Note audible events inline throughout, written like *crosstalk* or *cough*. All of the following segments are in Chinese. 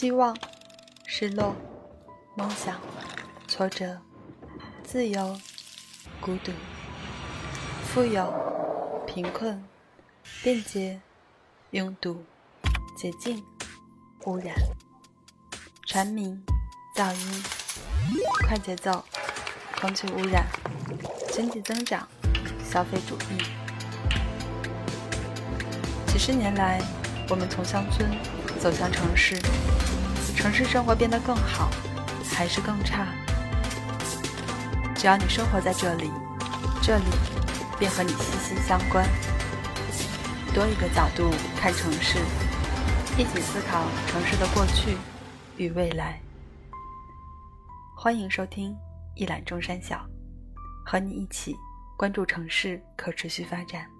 希望、失落、梦想、挫折、自由、孤独、富有、贫困、便捷、拥堵、洁净、污染、蝉鸣、噪音、快节奏、空气污染、经济增长、消费主义。几十年来，我们从乡村走向城市，城市生活变得更好，还是更差？只要你生活在这里，这里便和你息息相关。多一个角度看城市，一起思考城市的过去与未来。欢迎收听一览众山小，和你一起关注城市可持续发展。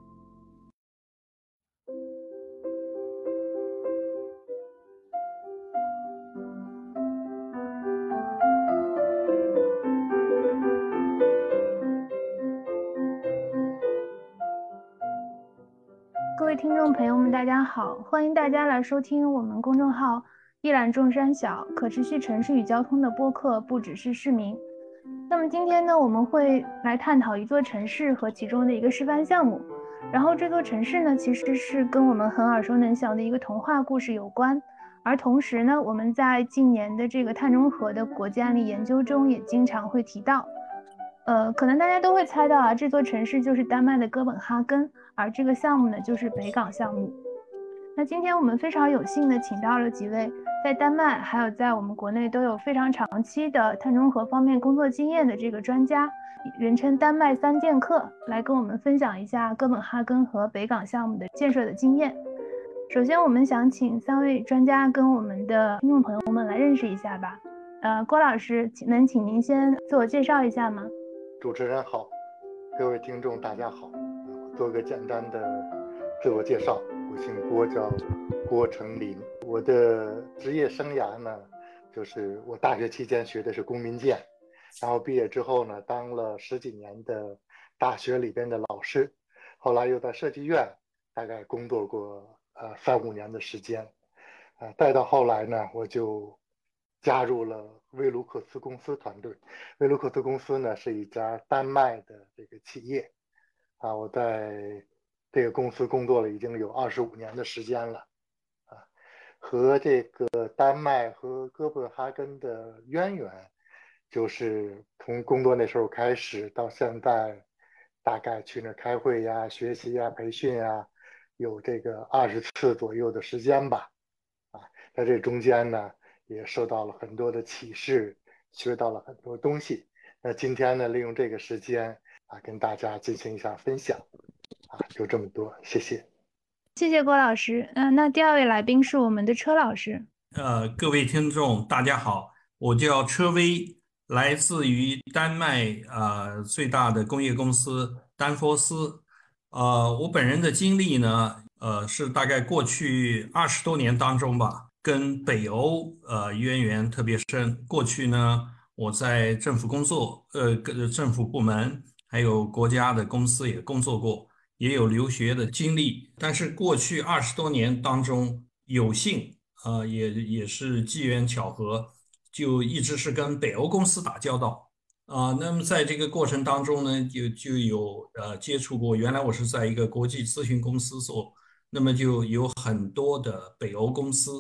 众朋友们，大家好！欢迎大家来收听我们公众号“一览众山小”可持续城市与交通的播客，不只是市民。那么今天呢，我们会来探讨一座城市和其中的一个示范项目。然后这座城市呢，其实是跟我们很耳熟能详的一个童话故事有关。而同时呢，我们在近年的这个碳中和的国际案例研究中，也经常会提到。呃，可能大家都会猜到啊，这座城市就是丹麦的哥本哈根，而这个项目呢，就是北港项目。那今天我们非常有幸的请到了几位在丹麦，还有在我们国内都有非常长期的碳中和方面工作经验的这个专家，人称丹麦三剑客，来跟我们分享一下哥本哈根和北港项目的建设的经验。首先，我们想请三位专家跟我们的听众朋友们来认识一下吧。呃，郭老师，能请您先自我介绍一下吗？主持人好，各位听众大家好，做个简单的自我介绍，我姓郭，叫郭成林。我的职业生涯呢，就是我大学期间学的是公民建，然后毕业之后呢，当了十几年的大学里边的老师，后来又在设计院大概工作过呃三五年的时间，啊，再到后来呢，我就加入了。威卢克斯公司团队，威卢克斯公司呢是一家丹麦的这个企业，啊，我在这个公司工作了已经有二十五年的时间了，啊，和这个丹麦和哥本哈根的渊源，就是从工作那时候开始到现在，大概去那开会呀、学习呀、培训呀，有这个二十次左右的时间吧，啊，在这中间呢。也受到了很多的启示，学到了很多东西。那今天呢，利用这个时间啊，跟大家进行一下分享。啊，就这么多，谢谢。谢谢郭老师。嗯，那第二位来宾是我们的车老师。呃，各位听众，大家好，我叫车威，来自于丹麦呃最大的工业公司丹佛斯。呃，我本人的经历呢，呃，是大概过去二十多年当中吧。跟北欧呃渊源特别深。过去呢，我在政府工作，呃，跟政府部门还有国家的公司也工作过，也有留学的经历。但是过去二十多年当中，有幸呃也也是机缘巧合，就一直是跟北欧公司打交道啊。那么在这个过程当中呢，就就有呃接触过。原来我是在一个国际咨询公司做，那么就有很多的北欧公司。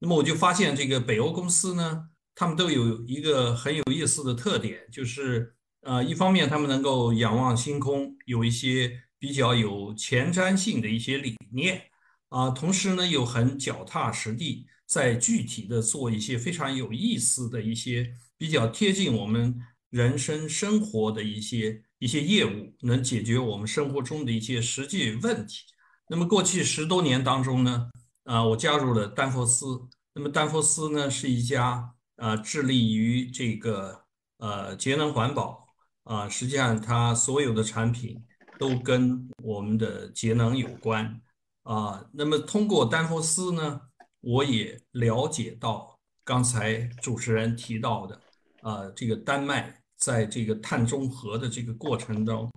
那么我就发现，这个北欧公司呢，他们都有一个很有意思的特点，就是，呃，一方面他们能够仰望星空，有一些比较有前瞻性的一些理念，啊，同时呢又很脚踏实地，在具体的做一些非常有意思的一些比较贴近我们人生生活的一些一些业务，能解决我们生活中的一些实际问题。那么过去十多年当中呢？啊，我加入了丹佛斯。那么丹佛斯呢，是一家呃致力于这个呃节能环保啊，实际上它所有的产品都跟我们的节能有关啊。那么通过丹佛斯呢，我也了解到刚才主持人提到的啊，这个丹麦在这个碳中和的这个过程中，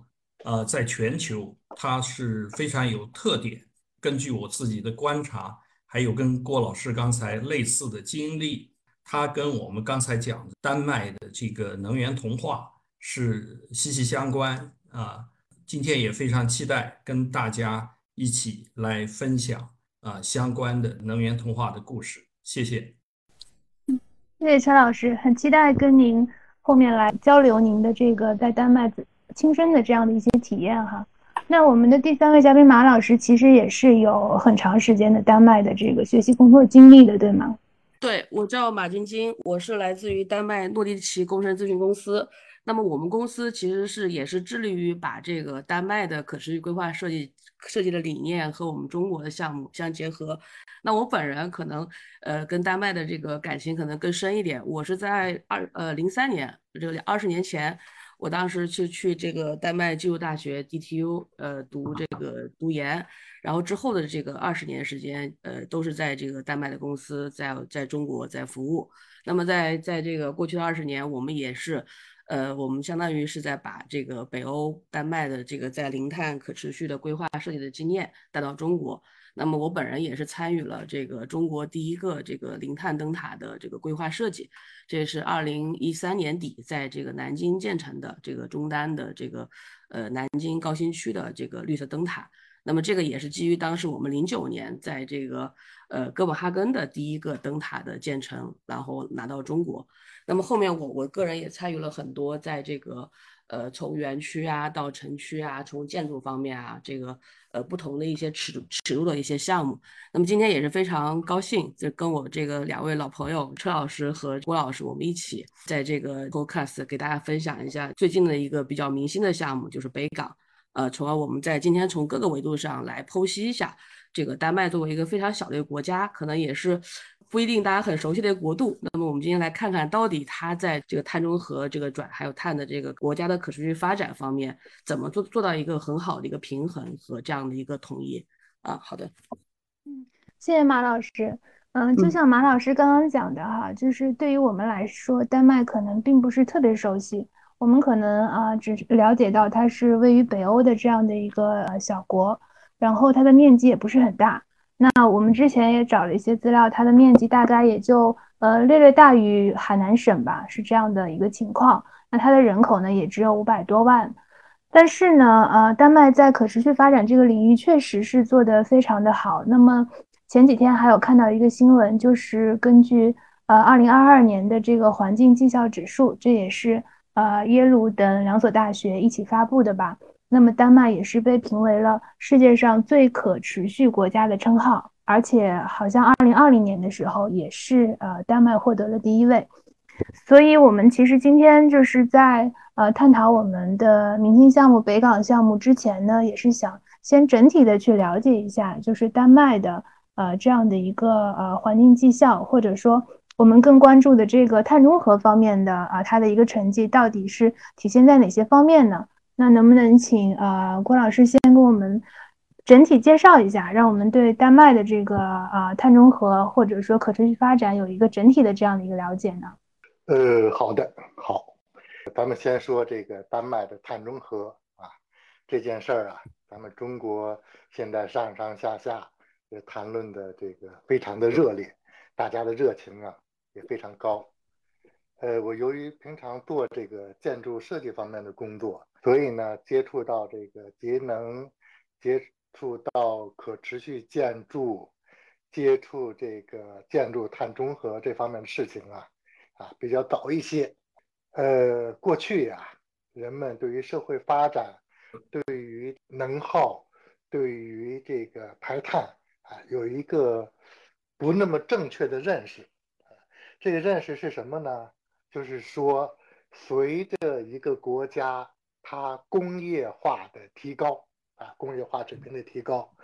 呃，在全球它是非常有特点。根据我自己的观察，还有跟郭老师刚才类似的经历。它跟我们刚才讲的丹麦的这个能源同化是息息相关啊。今天也非常期待跟大家一起来分享啊相关的能源通话的故事。谢谢。嗯，谢谢陈老师，很期待跟您后面来交流您的这个在丹麦亲身的这样的一些体验哈。那我们的第三位嘉宾马老师其实也是有很长时间的丹麦的这个学习工作经历的，对吗？对我叫马晶晶，我是来自于丹麦诺地奇工程咨询公司。那么我们公司其实是也是致力于把这个丹麦的可持续规划设计设计的理念和我们中国的项目相结合。那我本人可能呃跟丹麦的这个感情可能更深一点。我是在二呃零三年，这个二十年前。我当时是去这个丹麦技术大学 DTU，呃，读这个读研，然后之后的这个二十年时间，呃，都是在这个丹麦的公司在在中国在服务。那么在在这个过去的二十年，我们也是，呃，我们相当于是在把这个北欧丹麦的这个在零碳可持续的规划设计的经验带到中国。那么我本人也是参与了这个中国第一个这个零碳灯塔的这个规划设计，这是二零一三年底在这个南京建成的这个中单的这个呃南京高新区的这个绿色灯塔。那么这个也是基于当时我们零九年在这个呃哥本哈根的第一个灯塔的建成，然后拿到中国。那么后面我我个人也参与了很多在这个。呃，从园区啊到城区啊，从建筑方面啊，这个呃不同的一些尺尺度的一些项目。那么今天也是非常高兴，就跟我这个两位老朋友车老师和郭老师，我们一起在这个 podcast 给大家分享一下最近的一个比较明星的项目，就是北港。呃，从而我们在今天从各个维度上来剖析一下这个丹麦作为一个非常小的一个国家，可能也是。不一定大家很熟悉的国度，那么我们今天来看看到底它在这个碳中和、这个转还有碳的这个国家的可持续发展方面，怎么做做到一个很好的一个平衡和这样的一个统一啊？好的，嗯，谢谢马老师。嗯，就像马老师刚刚讲的哈，就是对于我们来说，丹麦可能并不是特别熟悉，我们可能啊只了解到它是位于北欧的这样的一个小国，然后它的面积也不是很大。那我们之前也找了一些资料，它的面积大概也就呃略略大于海南省吧，是这样的一个情况。那它的人口呢也只有五百多万，但是呢，呃，丹麦在可持续发展这个领域确实是做得非常的好。那么前几天还有看到一个新闻，就是根据呃二零二二年的这个环境绩效指数，这也是呃耶鲁等两所大学一起发布的吧。那么，丹麦也是被评为了世界上最可持续国家的称号，而且好像二零二零年的时候也是呃，丹麦获得了第一位。所以，我们其实今天就是在呃探讨我们的明星项目北港项目之前呢，也是想先整体的去了解一下，就是丹麦的呃这样的一个呃环境绩效，或者说我们更关注的这个碳中和方面的啊它的一个成绩到底是体现在哪些方面呢？那能不能请呃郭老师先给我们整体介绍一下，让我们对丹麦的这个啊碳中和或者说可持续发展有一个整体的这样的一个了解呢？呃，好的，好，咱们先说这个丹麦的碳中和啊这件事儿啊，咱们中国现在上上下下也谈论的这个非常的热烈，大家的热情啊也非常高。呃，我由于平常做这个建筑设计方面的工作，所以呢，接触到这个节能，接触到可持续建筑，接触这个建筑碳中和这方面的事情啊，啊，比较早一些。呃，过去呀，人们对于社会发展，对于能耗，对于这个排碳啊，有一个不那么正确的认识。这个认识是什么呢？就是说，随着一个国家它工业化的提高啊，工业化水平的提高，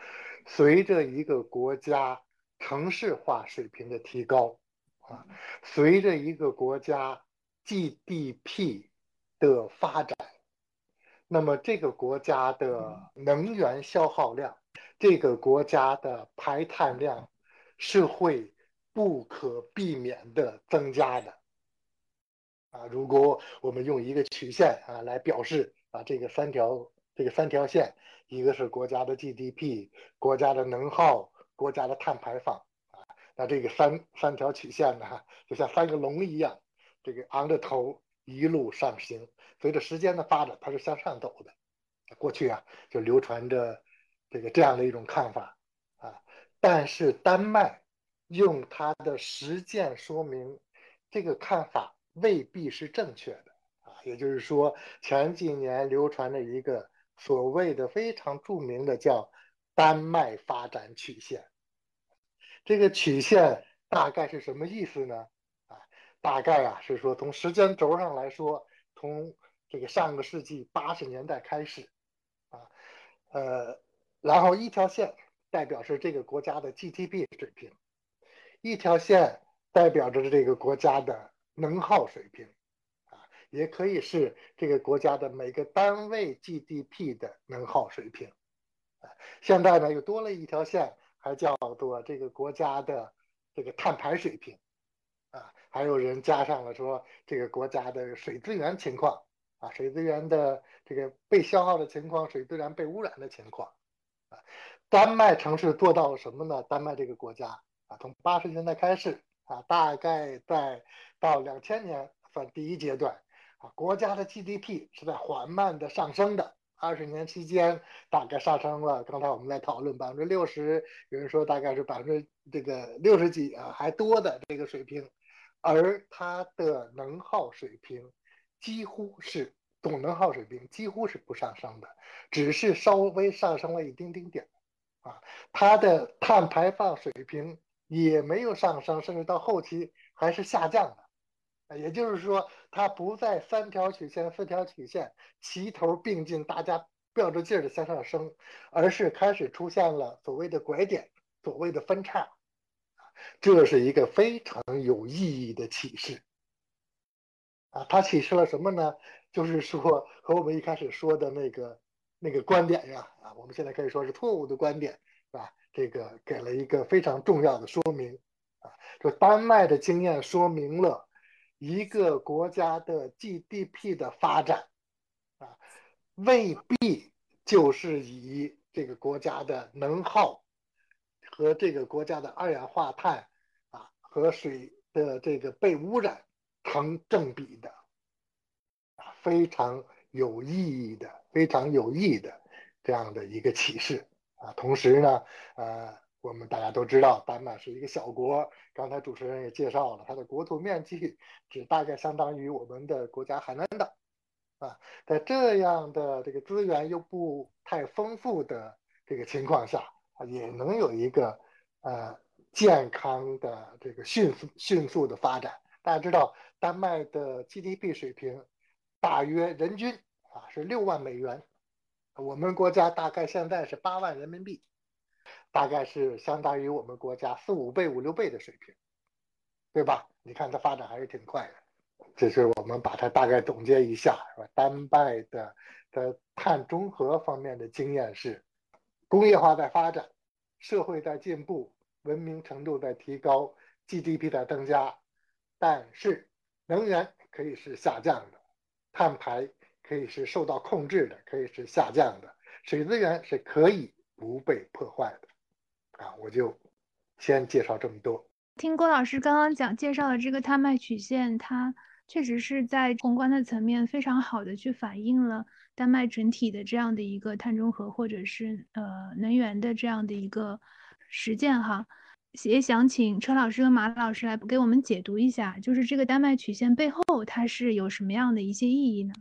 随着一个国家城市化水平的提高啊，随着一个国家 GDP 的发展，那么这个国家的能源消耗量，这个国家的排碳量是会不可避免的增加的。啊，如果我们用一个曲线啊来表示啊，这个三条这个三条线，一个是国家的 GDP，国家的能耗，国家的碳排放啊那这个三三条曲线呢，就像三个龙一样，这个昂着头一路上行。随着时间的发展，它是向上走的。过去啊，就流传着这个这样的一种看法啊。但是丹麦用它的实践说明，这个看法未必是正确的啊。也就是说，前几年流传着一个所谓的非常著名的叫丹麦发展曲线。这个曲线大概是什么意思呢？啊，大概啊是说从时间轴上来说，从这个上个世纪八十年代开始，啊，呃，然后一条线代表是这个国家的 GDP 水平，一条线代表着这个国家的能耗水平，啊，也可以是这个国家的每个单位 GDP 的能耗水平，啊，现在呢又多了一条线。还叫做这个国家的这个碳排水平，啊，还有人加上了说这个国家的水资源情况，啊，水资源的这个被消耗的情况，水资源被污染的情况，啊，丹麦城市做到了什么呢？丹麦这个国家啊，从八十年代开始啊，大概在到两千年算第一阶段，啊，国家的 GDP 是在缓慢的上升的。二十年期间，大概上升了。刚才我们在讨论百分之六十，有人说大概是百分之这个六十几啊，还多的这个水平。而它的能耗水平几乎是总能耗水平几乎是不上升的，只是稍微上升了一丁丁点啊。它的碳排放水平也没有上升，甚至到后期还是下降的。也就是说，它不在三条曲线、四条曲线齐头并进，大家吊着劲儿的向上升，而是开始出现了所谓的拐点、所谓的分叉。这是一个非常有意义的启示。啊，它启示了什么呢？就是说，和我们一开始说的那个那个观点呀，啊，我们现在可以说是错误的观点，是吧？这个给了一个非常重要的说明。啊，就丹麦的经验说明了。一个国家的 GDP 的发展啊，未必就是以这个国家的能耗和这个国家的二氧化碳啊和水的这个被污染成正比的啊，非常有意义的，非常有益的这样的一个启示啊。同时呢，呃。我们大家都知道，丹麦是一个小国。刚才主持人也介绍了，它的国土面积只大概相当于我们的国家海南岛，啊，在这样的这个资源又不太丰富的这个情况下，啊，也能有一个呃健康的这个迅速迅速的发展。大家知道，丹麦的 GDP 水平大约人均啊是六万美元，我们国家大概现在是八万人民币。大概是相当于我们国家四五倍、五六倍的水平，对吧？你看它发展还是挺快的。这是我们把它大概总结一下，是吧？丹麦的的碳中和方面的经验是，工业化在发展，社会在进步，文明程度在提高，GDP 在增加，但是能源可以是下降的，碳排可以是受到控制的，可以是下降的，水资源是可以不被破坏的。啊，我就先介绍这么多。听郭老师刚刚讲介绍的这个碳脉曲线，它确实是在宏观的层面非常好的去反映了丹麦整体的这样的一个碳中和或者是呃能源的这样的一个实践哈。也想请车老师和马老师来给我们解读一下，就是这个丹麦曲线背后它是有什么样的一些意义呢？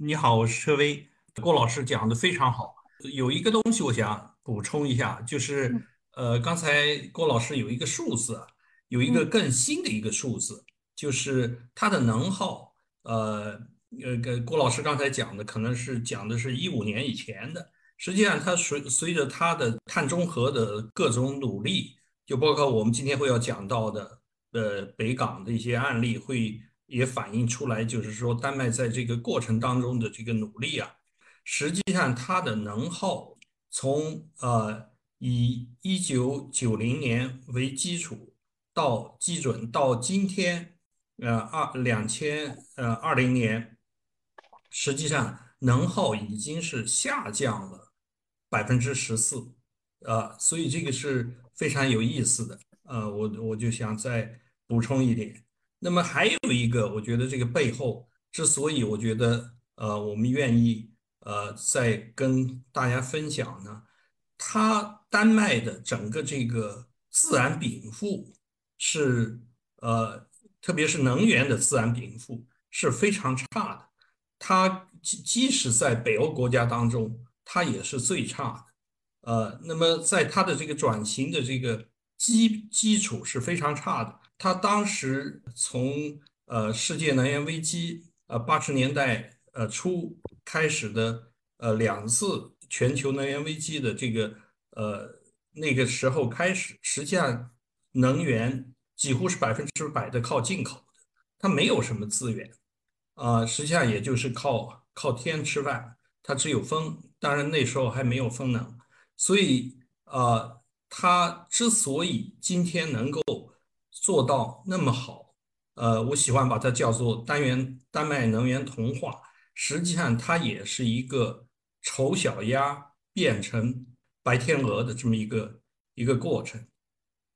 你好，我是车威，郭老师讲的非常好。有一个东西我想补充一下，就是呃，刚才郭老师有一个数字，有一个更新的一个数字，就是它的能耗，呃呃，跟郭老师刚才讲的可能是讲的是一五年以前的，实际上它随随着它的碳中和的各种努力，就包括我们今天会要讲到的，呃，北港的一些案例，会也反映出来，就是说丹麦在这个过程当中的这个努力啊。实际上，它的能耗从呃以一九九零年为基础到基准到今天，呃二两千呃二零年，实际上能耗已经是下降了百分之十四，呃，所以这个是非常有意思的呃，我我就想再补充一点。那么还有一个，我觉得这个背后之所以我觉得呃我们愿意呃再跟大家分享呢，它丹麦的整个这个自然禀赋是呃特别是能源的自然禀赋是非常差的，它即即使在北欧国家当中，它也是最差的。呃，那么在它的这个转型的这个基基础是非常差的。他当时从呃世界能源危机呃八十年代呃初开始的呃两次全球能源危机的这个呃那个时候开始，实际上能源几乎是百分之百的靠进口的，它没有什么资源啊，实际上也就是靠靠天吃饭，它只有风，当然那时候还没有风能。所以，呃，它之所以今天能够做到那么好，呃，我喜欢把它叫做单元丹麦能源童话。实际上，它也是一个丑小鸭变成白天鹅的这么一个一个过程。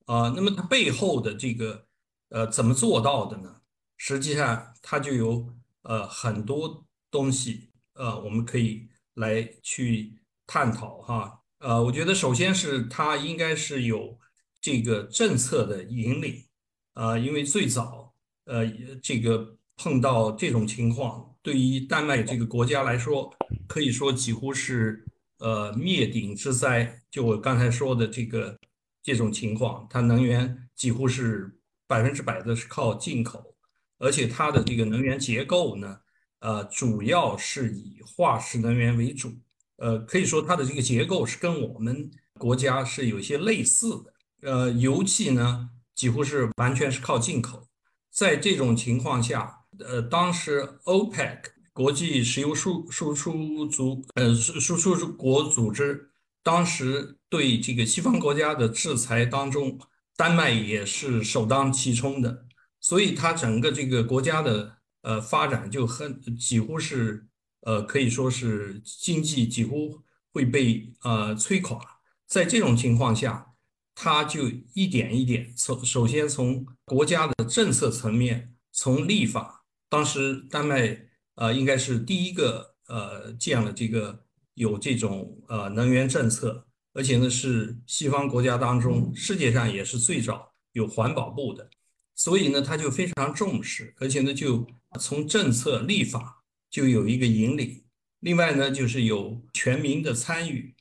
啊，那么它背后的这个，呃，怎么做到的呢？实际上，它就有呃很多东西，呃，我们可以来去探讨哈。呃，我觉得首先是它应该是有这个政策的引领，呃，因为最早呃这个碰到这种情况，对于丹麦这个国家来说，可以说几乎是呃灭顶之灾。就我刚才说的这个这种情况，它能源几乎是百分之百的是靠进口，而且它的这个能源结构呢，呃，主要是以化石能源为主。呃，可以说它的这个结构是跟我们国家是有些类似的。呃，油气呢几乎是完全是靠进口。在这种情况下，呃，当时 OPEC 国际石油输输出组呃输输出国组织当时对这个西方国家的制裁当中，丹麦也是首当其冲的，所以它整个这个国家的呃发展就很几乎是。呃，可以说是经济几乎会被呃摧垮。在这种情况下，它就一点一点从首先从国家的政策层面，从立法，当时丹麦呃应该是第一个呃建了这个有这种呃能源政策，而且呢是西方国家当中世界上也是最早有环保部的，所以呢他就非常重视，而且呢就从政策立法。就有一个引领，另外呢，就是有全民的参与，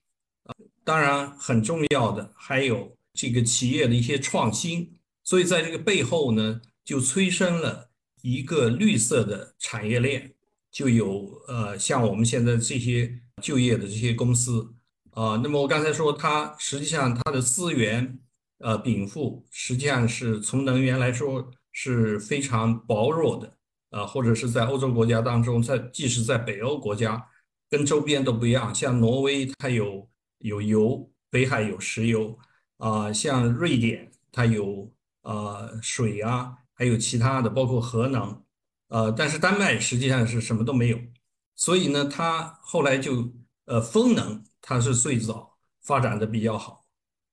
啊，当然很重要的还有这个企业的一些创新，所以在这个背后呢，就催生了一个绿色的产业链，就有呃像我们现在这些就业的这些公司，啊，那么我刚才说它实际上它的资源呃禀赋实际上是从能源来说是非常薄弱的。啊，或者是在欧洲国家当中，在即使在北欧国家，跟周边都不一样。像挪威，它有有油，北海有石油，啊，像瑞典，它有呃水啊，还有其他的，包括核能，呃，但是丹麦实际上是什么都没有。所以呢，它后来就呃风能，它是最早发展的比较好，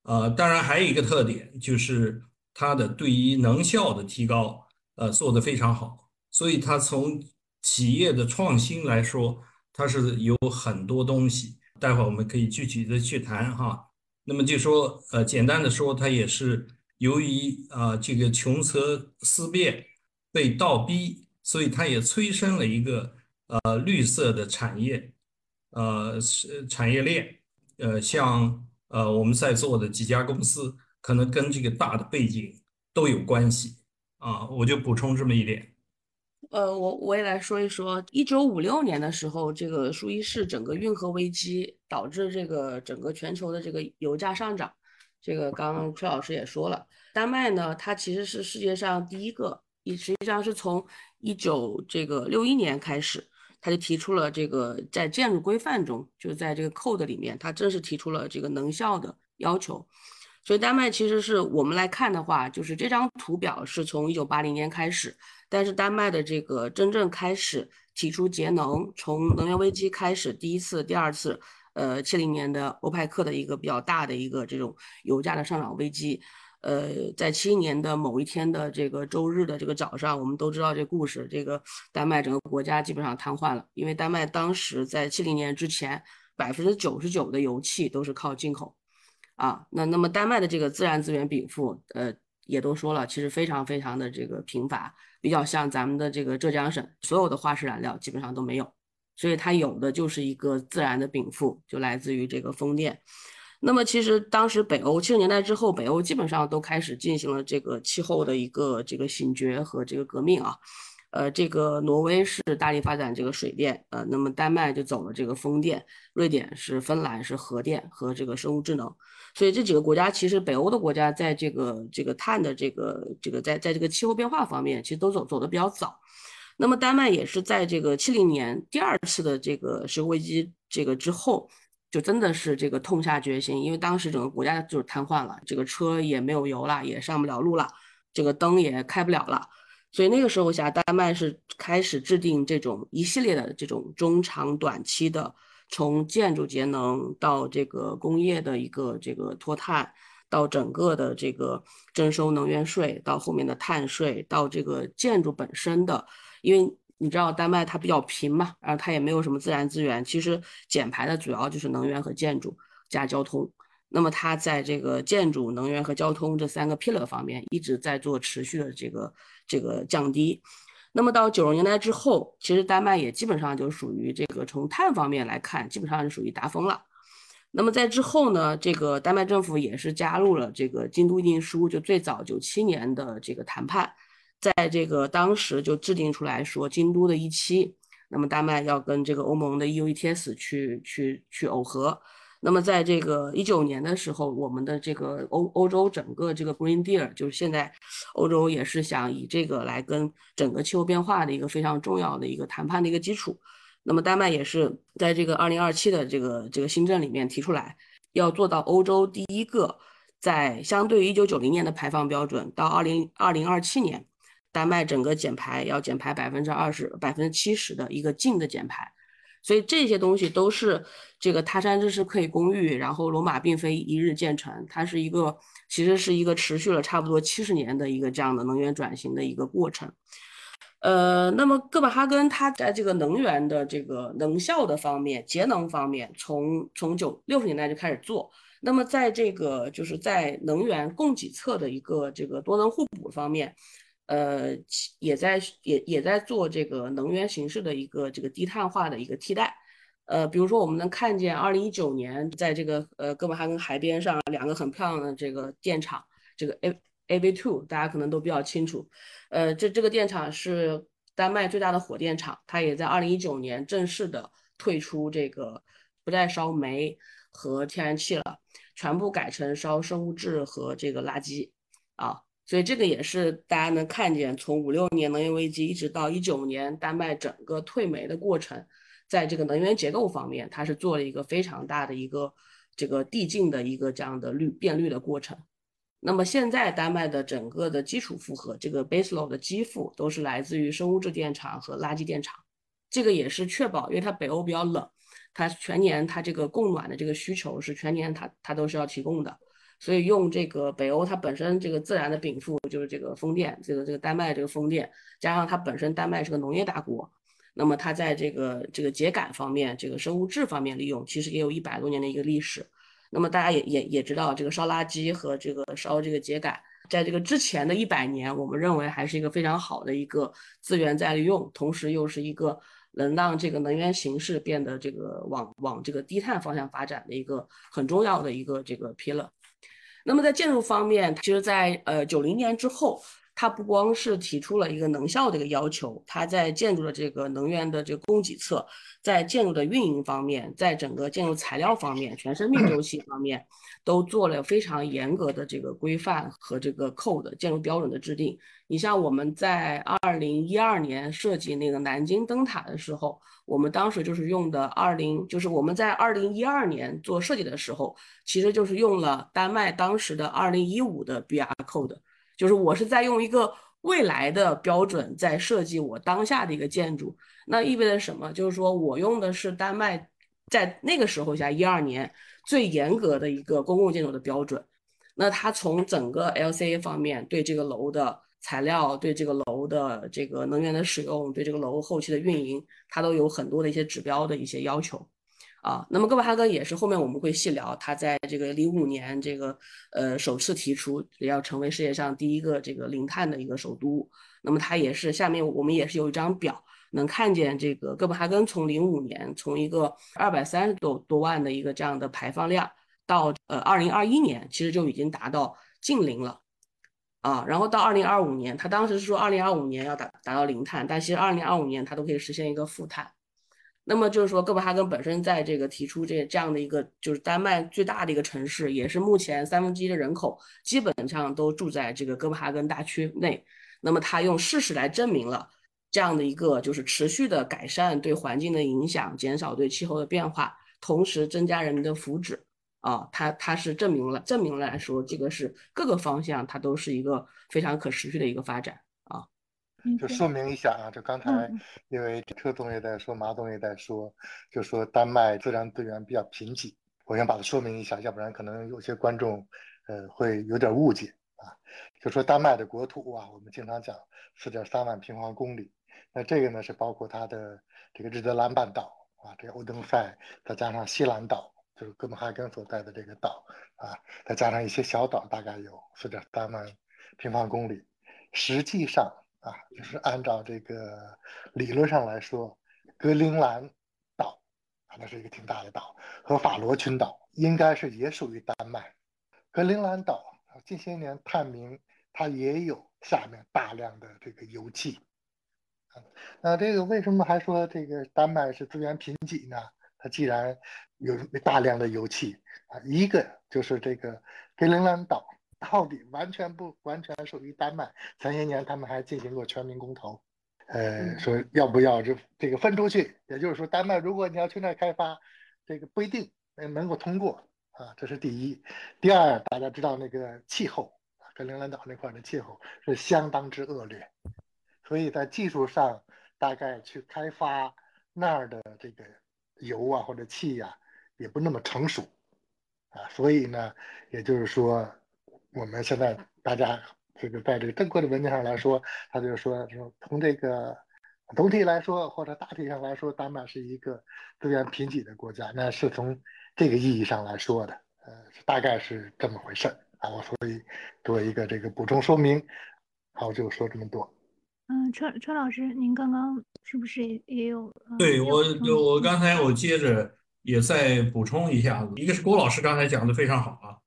呃，当然还有一个特点就是它的对于能效的提高，呃，做得非常好。所以，它从企业的创新来说，它是有很多东西。待会儿我们可以具体的去谈哈。那么就说，呃，简单的说，它也是由于啊这个穷则思变被倒逼，所以它也催生了一个呃绿色的产业，呃是产业链。呃，像呃我们在座的几家公司，可能跟这个大的背景都有关系啊。我就补充这么一点。呃，我我也来说一说，一九五六年的时候，这个苏伊士整个运河危机导致这个整个全球的这个油价上涨。这个刚刚崔老师也说了，丹麦呢，它其实是世界上第一个，实际上是从一九这个六一年开始，他就提出了这个在建筑规范中，就在这个 code 里面，他正式提出了这个能效的要求。所以丹麦其实是我们来看的话，就是这张图表是从一九八零年开始。但是丹麦的这个真正开始提出节能，从能源危机开始，第一次、第二次，呃，七零年的欧派克的一个比较大的一个这种油价的上涨危机，呃，在七一年的某一天的这个周日的这个早上，我们都知道这故事，这个丹麦整个国家基本上瘫痪了，因为丹麦当时在七零年之前，百分之九十九的油气都是靠进口，啊，那那么丹麦的这个自然资源禀赋，呃，也都说了，其实非常非常的这个贫乏，比较像咱们的这个浙江省，所有的化石燃料基本上都没有，所以它有的就是一个自然的禀赋，就来自于这个风电。那么其实当时北欧七十年代之后，北欧基本上都开始进行了这个气候的一个这个醒觉和这个革命啊，呃，这个挪威是大力发展这个水电，呃，那么丹麦就走了这个风电，瑞典是芬兰是核电和这个生物智能，所以这几个国家其实北欧的国家在这个这个碳的这个这个在在这个气候变化方面其实都走走的比较早，那么丹麦也是在这个七零年第二次的这个石油危机这个之后。就真的是这个痛下决心，因为当时整个国家就是瘫痪了，这个车也没有油了，也上不了路了，这个灯也开不了了，所以那个时候下，丹麦是开始制定这种一系列的这种中长短期的，从建筑节能到这个工业的一个这个脱碳，到整个的这个征收能源税，到后面的碳税，到这个建筑本身的，因为。你知道丹麦它比较贫嘛，然后它也没有什么自然资源，其实减排的主要就是能源和建筑加交通。那么它在这个建筑、能源和交通这三个 pillar 方面一直在做持续的这个这个降低。那么到九十年代之后，其实丹麦也基本上就属于这个从碳方面来看，基本上是属于达峰了。那么在之后呢，这个丹麦政府也是加入了这个京都议定书，就最早九七年的这个谈判。在这个当时就制定出来说，京都的一期，那么丹麦要跟这个欧盟的 EU ETS 去去去耦合。那么在这个一九年的时候，我们的这个欧欧洲整个这个 Green Deal，就是现在欧洲也是想以这个来跟整个气候变化的一个非常重要的一个谈判的一个基础。那么丹麦也是在这个二零二七的这个这个新政里面提出来，要做到欧洲第一个，在相对于一九九零年的排放标准到二零二零二七年。丹麦整个减排要减排百分之二十、百分之七十的一个净的减排，所以这些东西都是这个他山之石可以攻玉，然后罗马并非一日建成，它是一个其实是一个持续了差不多七十年的一个这样的能源转型的一个过程。呃，那么哥本哈根它在这个能源的这个能效的方面、节能方面，从从九六十年代就开始做。那么在这个就是在能源供给侧的一个这个多能互补方面。呃，也在也也在做这个能源形式的一个这个低碳化的一个替代。呃，比如说我们能看见，二零一九年在这个呃哥本哈根海边上两个很漂亮的这个电厂，这个 A A V Two 大家可能都比较清楚。呃，这这个电厂是丹麦最大的火电厂，它也在二零一九年正式的退出这个不再烧煤和天然气了，全部改成烧生物质和这个垃圾啊。所以这个也是大家能看见，从五六年能源危机一直到一九年丹麦整个退煤的过程，在这个能源结构方面，它是做了一个非常大的一个这个递进的一个这样的绿变绿的过程。那么现在丹麦的整个的基础负荷，这个 baseload 的基负都是来自于生物质电厂和垃圾电厂，这个也是确保，因为它北欧比较冷，它全年它这个供暖的这个需求是全年它它都是要提供的。所以用这个北欧它本身这个自然的禀赋就是这个风电，这个这个丹麦这个风电，加上它本身丹麦是个农业大国，那么它在这个这个秸秆方面，这个生物质方面利用，其实也有一百多年的一个历史。那么大家也也也知道，这个烧垃圾和这个烧这个秸秆，在这个之前的一百年，我们认为还是一个非常好的一个资源再利用，同时又是一个能让这个能源形式变得这个往往这个低碳方向发展的一个很重要的一个这个 pillar。那么在建筑方面，其实，在呃九零年之后，它不光是提出了一个能效的一个要求，它在建筑的这个能源的这个供给侧，在建筑的运营方面，在整个建筑材料方面、全生命周期方面，都做了非常严格的这个规范和这个 code 建筑标准的制定。你像我们在二零一二年设计那个南京灯塔的时候。我们当时就是用的二零，就是我们在二零一二年做设计的时候，其实就是用了丹麦当时的二零一五的 BR code，就是我是在用一个未来的标准在设计我当下的一个建筑。那意味着什么？就是说我用的是丹麦在那个时候下一二年最严格的一个公共建筑的标准。那它从整个 LCA 方面对这个楼的材料、对这个楼的这个能源的使用、对这个楼后期的运营，它都有很多的一些指标的一些要求。啊，那么哥本哈根也是后面我们会细聊，它在这个零五年这个呃首次提出要成为世界上第一个这个零碳的一个首都。那么它也是下面我们也是有一张表，能看见这个哥本哈根从零五年从一个二百三十多多万的一个这样的排放量，到呃二零二一年其实就已经达到近零了。啊，然后到二零二五年，他当时是说二零二五年要达达到零碳，但其实二零二五年它都可以实现一个负碳。那么就是说，哥本哈根本身在这个提出这这样的一个，就是丹麦最大的一个城市，也是目前三分之一的人口基本上都住在这个哥本哈根大区内。那么他用事实来证明了这样的一个，就是持续的改善对环境的影响，减少对气候的变化，同时增加人民的福祉啊，他他是证明了证明了来说，这个是各个方向它都是一个非常可持续的一个发展啊。就说明一下啊，就刚才因为车总也在说，马总也在说，就说丹麦自然资源比较贫瘠，我想把它说明一下，要不然可能有些观众呃会有点误解啊。就说丹麦的国土啊，我们经常讲四点三万平方公里，那这个呢是包括它的这个日德兰半岛啊，这个欧登塞，再加上西兰岛，就是哥本哈根所在的这个岛啊，再加上一些小岛，大概有四点三万平方公里，实际上。啊，就是按照这个理论上来说，格陵兰岛啊，那是一个挺大的岛，和法罗群岛应该是也属于丹麦。格陵兰岛啊，近些年探明它也有下面大量的这个油气。那这个为什么还说这个丹麦是资源贫瘠呢？它既然有大量的油气啊，一个就是这个格陵兰岛。到底完全不完全属于丹麦？前些年他们还进行过全民公投，呃，说要不要这这个分出去？也就是说，丹麦如果你要去那开发，这个不一定能够通过啊。这是第一。第二，大家知道那个气候啊，格陵兰岛那块的气候是相当之恶劣，所以在技术上大概去开发那儿的这个油啊或者气呀也不那么成熟啊。所以呢，也就是说。我们现在大家这个在这个正规的文件上来说，他就说说从这个总体来说或者大体上来说，丹麦是一个资源贫瘠的国家，那是从这个意义上来说的，呃，大概是这么回事儿啊。我所以做一个这个补充说明，好，就说这么多。嗯，车车老师，您刚刚是不是也也有？对我，我刚才我接着也再补充一下子，一个是郭老师刚才讲的非常好啊。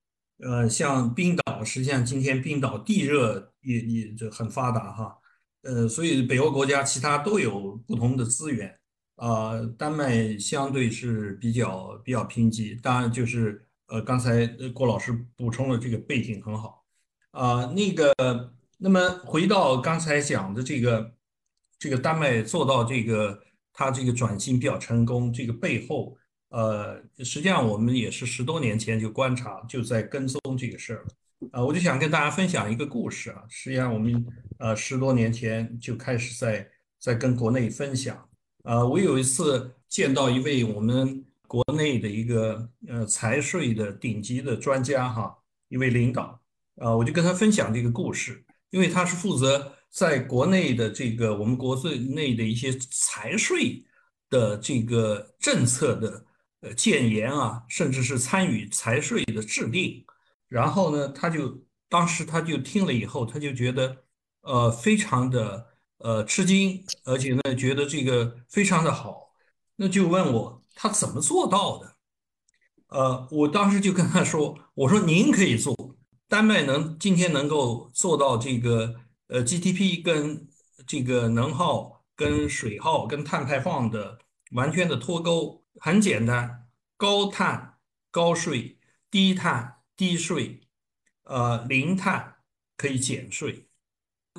呃，像冰岛，实际上今天冰岛地热也也就很发达哈，呃，所以北欧国家其他都有不同的资源啊。丹麦相对是比较比较贫瘠，当然就是呃，刚才郭老师补充了这个背景很好啊。那个，那么回到刚才讲的这个这个丹麦做到这个，它这个转型比较成功，这个背后。呃，实际上我们也是十多年前就观察，就在跟踪这个事儿。呃，我就想跟大家分享一个故事啊。实际上我们呃十多年前就开始在在跟国内分享。呃，我有一次见到一位我们国内的一个呃财税的顶级的专家哈，一位领导，呃，我就跟他分享这个故事，因为他是负责在国内的这个我们国内的一些财税的这个政策的。呃，建言啊，甚至是参与财税的制定，然后呢，他就当时他就听了以后，他就觉得呃非常的呃吃惊，而且呢觉得这个非常的好，那就问我他怎么做到的？呃，我当时就跟他说，我说您可以做，丹麦能今天能够做到这个呃 GDP 跟这个能耗跟水耗跟碳排放的完全的脱钩。很简单，高碳高税，低碳低税，呃，零碳可以减税，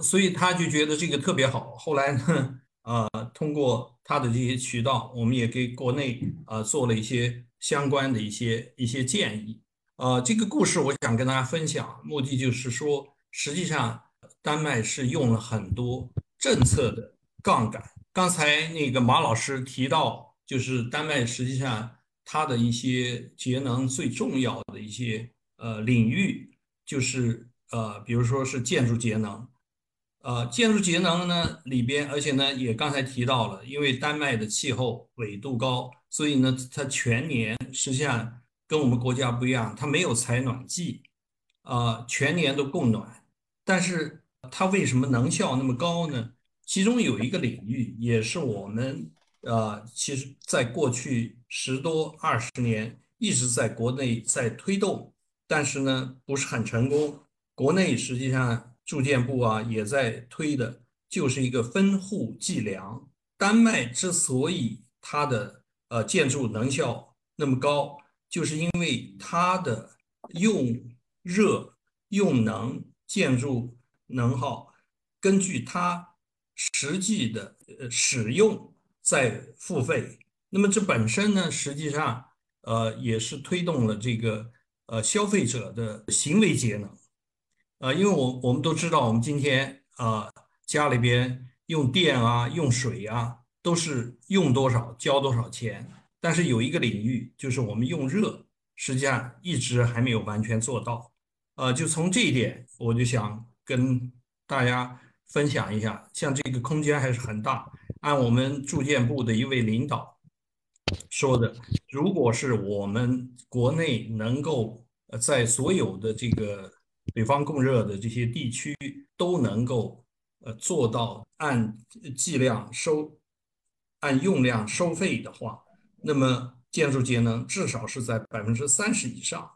所以他就觉得这个特别好。后来呢，呃，通过他的这些渠道，我们也给国内呃做了一些相关的一些一些建议。呃，这个故事我想跟大家分享，目的就是说，实际上丹麦是用了很多政策的杠杆。刚才那个马老师提到。就是丹麦实际上它的一些节能最重要的一些呃领域，就是呃，比如说是建筑节能，呃，建筑节能呢里边，而且呢也刚才提到了，因为丹麦的气候纬度高，所以呢它全年实际上跟我们国家不一样，它没有采暖季，啊，全年都供暖，但是它为什么能效那么高呢？其中有一个领域也是我们呃，其实在过去十多二十年一直在国内在推动。但是呢，不是很成功。国内实际上住建部啊也在推的，就是一个分户计量。丹麦之所以它的呃建筑能效那么高，就是因为它的用热用能建筑能耗，根据它实际的使用在付费。那么这本身呢，实际上呃也是推动了这个。呃，消费者的行为节能，呃，因为我我们都知道，我们今天啊家里边用电啊、用水啊，都是用多少交多少钱。但是有一个领域，就是我们用热，实际上一直还没有完全做到。呃，就从这一点，我就想跟大家分享一下，像这个空间还是很大。按我们住建部的一位领导。说的，如果是我们国内能够在所有的这个北方供热的这些地区都能够呃做到按计量收、按用量收费的话，那么建筑节能至少是在百分之三十以上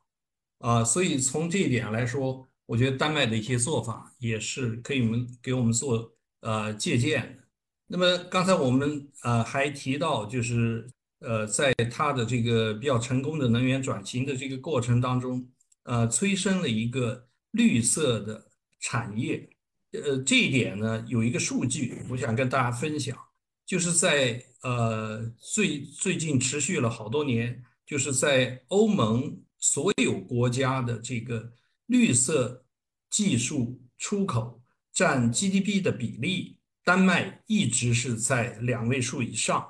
啊。所以从这一点来说，我觉得丹麦的一些做法也是可以我们给我们做呃借鉴。那么刚才我们呃还提到就是。呃，在它的这个比较成功的能源转型的这个过程当中，呃，催生了一个绿色的产业。呃，这一点呢，有一个数据，我想跟大家分享，就是在呃最最近持续了好多年，就是在欧盟所有国家的这个绿色技术出口占 GDP 的比例，丹麦一直是在两位数以上。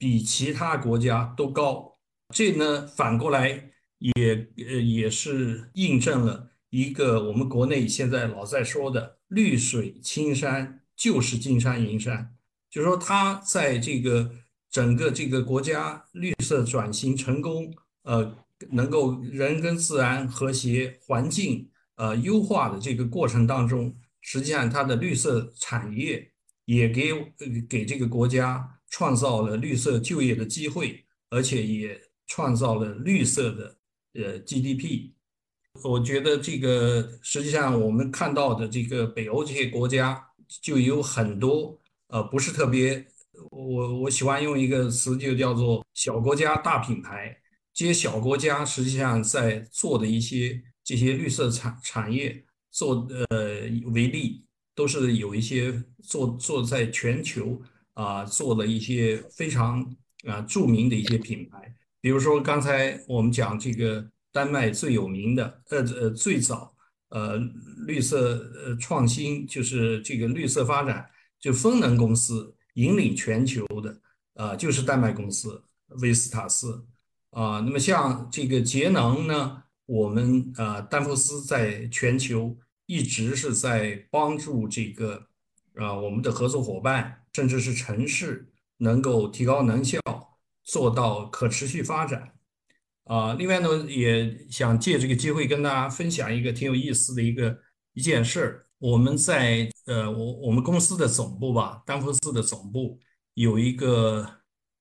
比其他国家都高，这呢反过来也呃也是印证了一个我们国内现在老在说的“绿水青山就是金山银山”，就是说它在这个整个这个国家绿色转型成功，呃，能够人跟自然和谐、环境呃优化的这个过程当中，实际上它的绿色产业也给给这个国家。创造了绿色就业的机会，而且也创造了绿色的呃 GDP。我觉得这个实际上我们看到的这个北欧这些国家就有很多呃不是特别，我我喜欢用一个词就叫做小国家大品牌。这些小国家实际上在做的一些这些绿色产产业做呃为例，都是有一些做做在全球。啊，做了一些非常啊著名的一些品牌，比如说刚才我们讲这个丹麦最有名的，呃呃最早呃绿色呃创新就是这个绿色发展，就风能公司引领全球的啊就是丹麦公司威斯塔斯啊。那么像这个节能呢，我们啊丹佛斯在全球一直是在帮助这个啊我们的合作伙伴。甚至是城市能够提高能效，做到可持续发展，啊，另外呢，也想借这个机会跟大家分享一个挺有意思的一个一件事儿。我们在呃，我我们公司的总部吧，丹佛市的总部有一个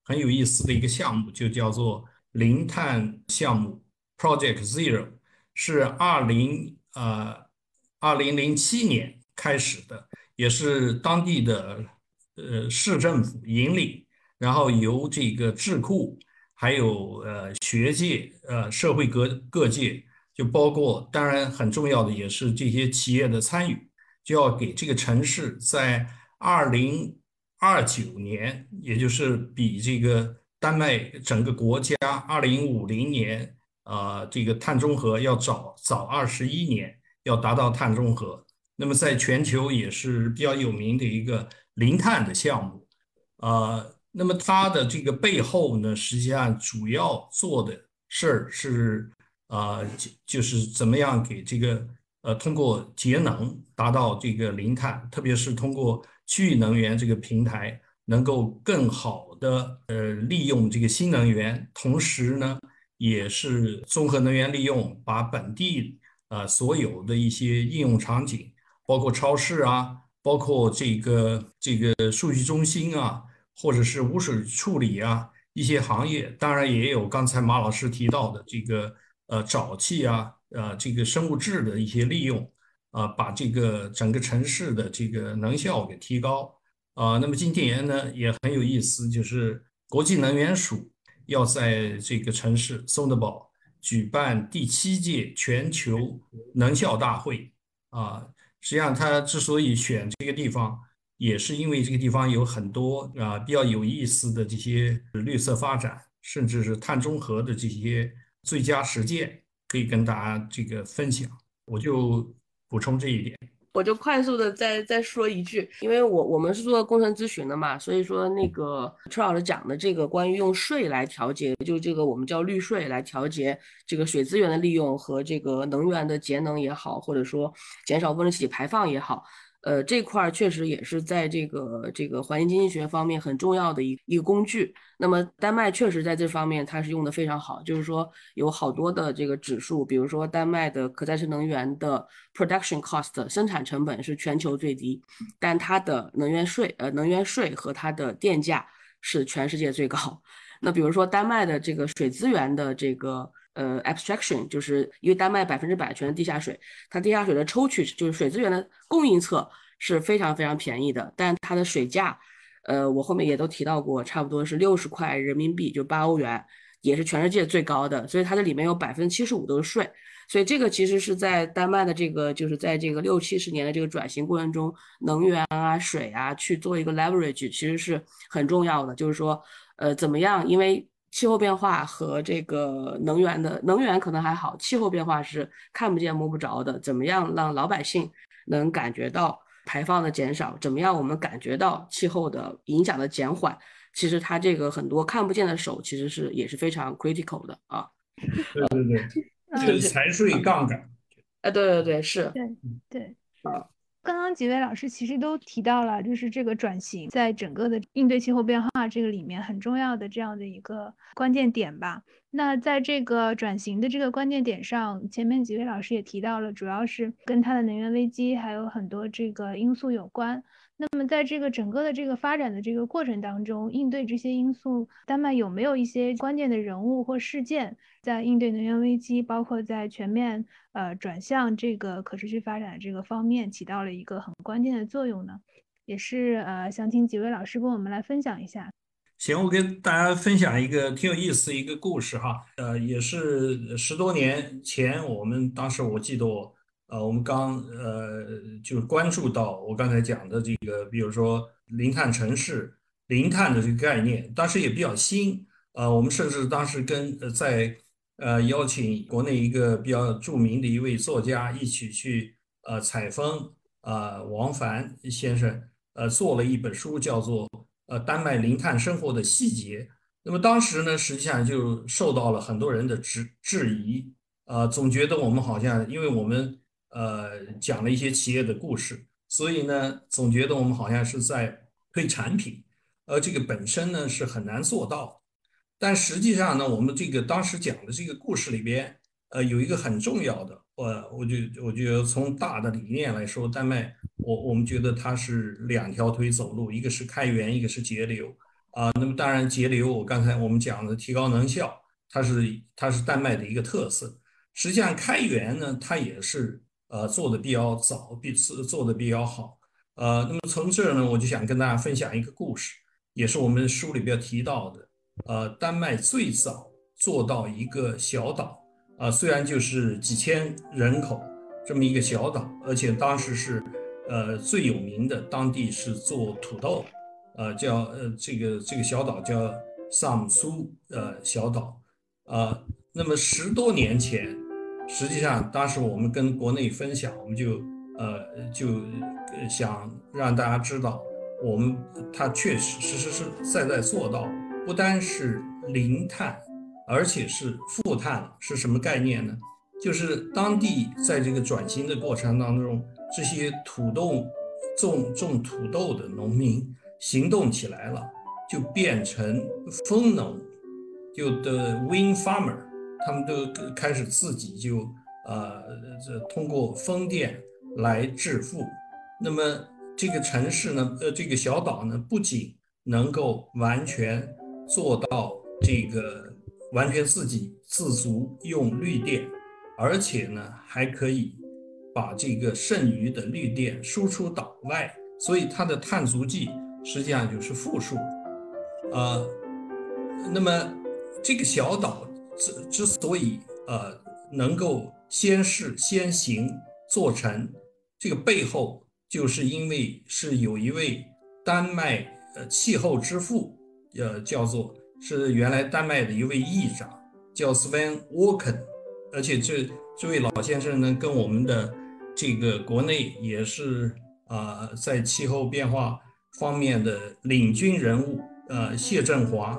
很有意思的一个项目，就叫做零碳项目 Project Zero，是二零呃二零零七年开始的，也是当地的。呃，市政府引领，然后由这个智库，还有呃学界，呃社会各各界，就包括当然很重要的也是这些企业的参与，就要给这个城市在二零二九年，也就是比这个丹麦整个国家二零五零年啊这个碳中和要早早二十一年要达到碳中和，那么在全球也是比较有名的一个。零碳的项目，呃，那么它的这个背后呢，实际上主要做的事儿是，呃，就就是怎么样给这个呃，通过节能达到这个零碳，特别是通过区域能源这个平台，能够更好的呃利用这个新能源，同时呢，也是综合能源利用，把本地呃所有的一些应用场景，包括超市啊，包括这个这个数据中心啊，或者是污水处理啊一些行业，当然也有刚才马老师提到的这个呃沼气啊。呃，这个生物质的一些利用，啊，把这个整个城市的这个能效给提高，啊，那么今年呢也很有意思，就是国际能源署要在这个城市松德堡举办第七届全球能效大会，啊，实际上他之所以选这个地方，也是因为这个地方有很多啊比较有意思的这些绿色发展，甚至是碳中和的这些最佳实践。可以跟大家这个分享，我就补充这一点。我就快速的再再说一句，因为我我们是做工程咨询的嘛，所以说那个车老师讲的这个关于用税来调节，就这个我们叫绿税来调节这个水资源的利用和这个能源的节能也好，或者说减少温室气体排放也好。呃，这块儿确实也是在这个这个环境经济学方面很重要的一一个工具。那么丹麦确实在这方面它是用的非常好，就是说有好多的这个指数，比如说丹麦的可再生能源的 production cost 生产成本是全球最低，但它的能源税呃能源税和它的电价是全世界最高。那比如说丹麦的这个水资源的这个。呃，abstraction 就是因为丹麦百分之百全是地下水，它地下水的抽取就是水资源的供应侧是非常非常便宜的，但它的水价，呃，我后面也都提到过，差不多是六十块人民币，就八欧元，也是全世界最高的，所以它这里面有百分之七十五都是税，所以这个其实是在丹麦的这个就是在这个六七十年的这个转型过程中，能源啊、水啊去做一个 leverage，其实是很重要的，就是说，呃，怎么样，因为。气候变化和这个能源的能源可能还好，气候变化是看不见摸不着的。怎么样让老百姓能感觉到排放的减少？怎么样我们感觉到气候的影响的减缓？其实它这个很多看不见的手其实是也是非常 critical 的啊。对对对，*laughs* 是财税杠杆。哎，对对对，是。对对啊。刚刚几位老师其实都提到了，就是这个转型在整个的应对气候变化这个里面很重要的这样的一个关键点吧。那在这个转型的这个关键点上，前面几位老师也提到了，主要是跟它的能源危机还有很多这个因素有关。那么在这个整个的这个发展的这个过程当中，应对这些因素，丹麦有没有一些关键的人物或事件，在应对能源危机，包括在全面呃转向这个可持续发展这个方面，起到了一个很关键的作用呢？也是呃，想请几位老师跟我们来分享一下。行，我跟大家分享一个挺有意思一个故事哈，呃，也是十多年前，我们当时我记得我。呃，我们刚呃就关注到我刚才讲的这个，比如说零碳城市、零碳的这个概念，当时也比较新。呃，我们甚至当时跟呃在呃邀请国内一个比较著名的一位作家一起去呃采风啊，王凡先生呃做了一本书，叫做《呃丹麦零碳生活的细节》。那么当时呢，实际上就受到了很多人的质质疑，呃，总觉得我们好像因为我们。呃，讲了一些企业的故事，所以呢，总觉得我们好像是在推产品，而这个本身呢是很难做到。但实际上呢，我们这个当时讲的这个故事里边，呃，有一个很重要的，我我就我觉得从大的理念来说，丹麦，我我们觉得它是两条腿走路，一个是开源，一个是节流啊。那么当然节流，我刚才我们讲的提高能效，它是它是丹麦的一个特色。实际上开源呢，它也是。呃，做的比较早，比做做的比较好。呃，那么从这儿呢，我就想跟大家分享一个故事，也是我们书里边提到的。呃，丹麦最早做到一个小岛，啊，虽然就是几千人口这么一个小岛，而且当时是呃最有名的，当地是做土豆，呃，叫呃这个这个小岛叫萨姆苏呃小岛，啊，那么十多年前。实际上，当时我们跟国内分享，我们就呃就想让大家知道，我们它确实实实实在在做到，不单是零碳，而且是负碳。是什么概念呢？就是当地在这个转型的过程当中，这些土豆种种土豆的农民行动起来了，就变成风农，就的 wind farmer，他们都开始自己就呃这通过风电来致富。那么这个城市呢，呃，这个小岛呢，不仅能够完全做到这个完全自给自足用绿电，而且呢，还可以把这个剩余的绿电输出岛外，所以它的碳足迹实际上就是负数。呃，那么这个小岛之之所以呃能够先试先行做成，这个背后。就是因为是有一位丹麦呃气候之父，呃叫做是原来丹麦的一位议长，叫 Sven Waken，而且这这位老先生呢，跟我们的这个国内也是啊在气候变化方面的领军人物，呃谢振华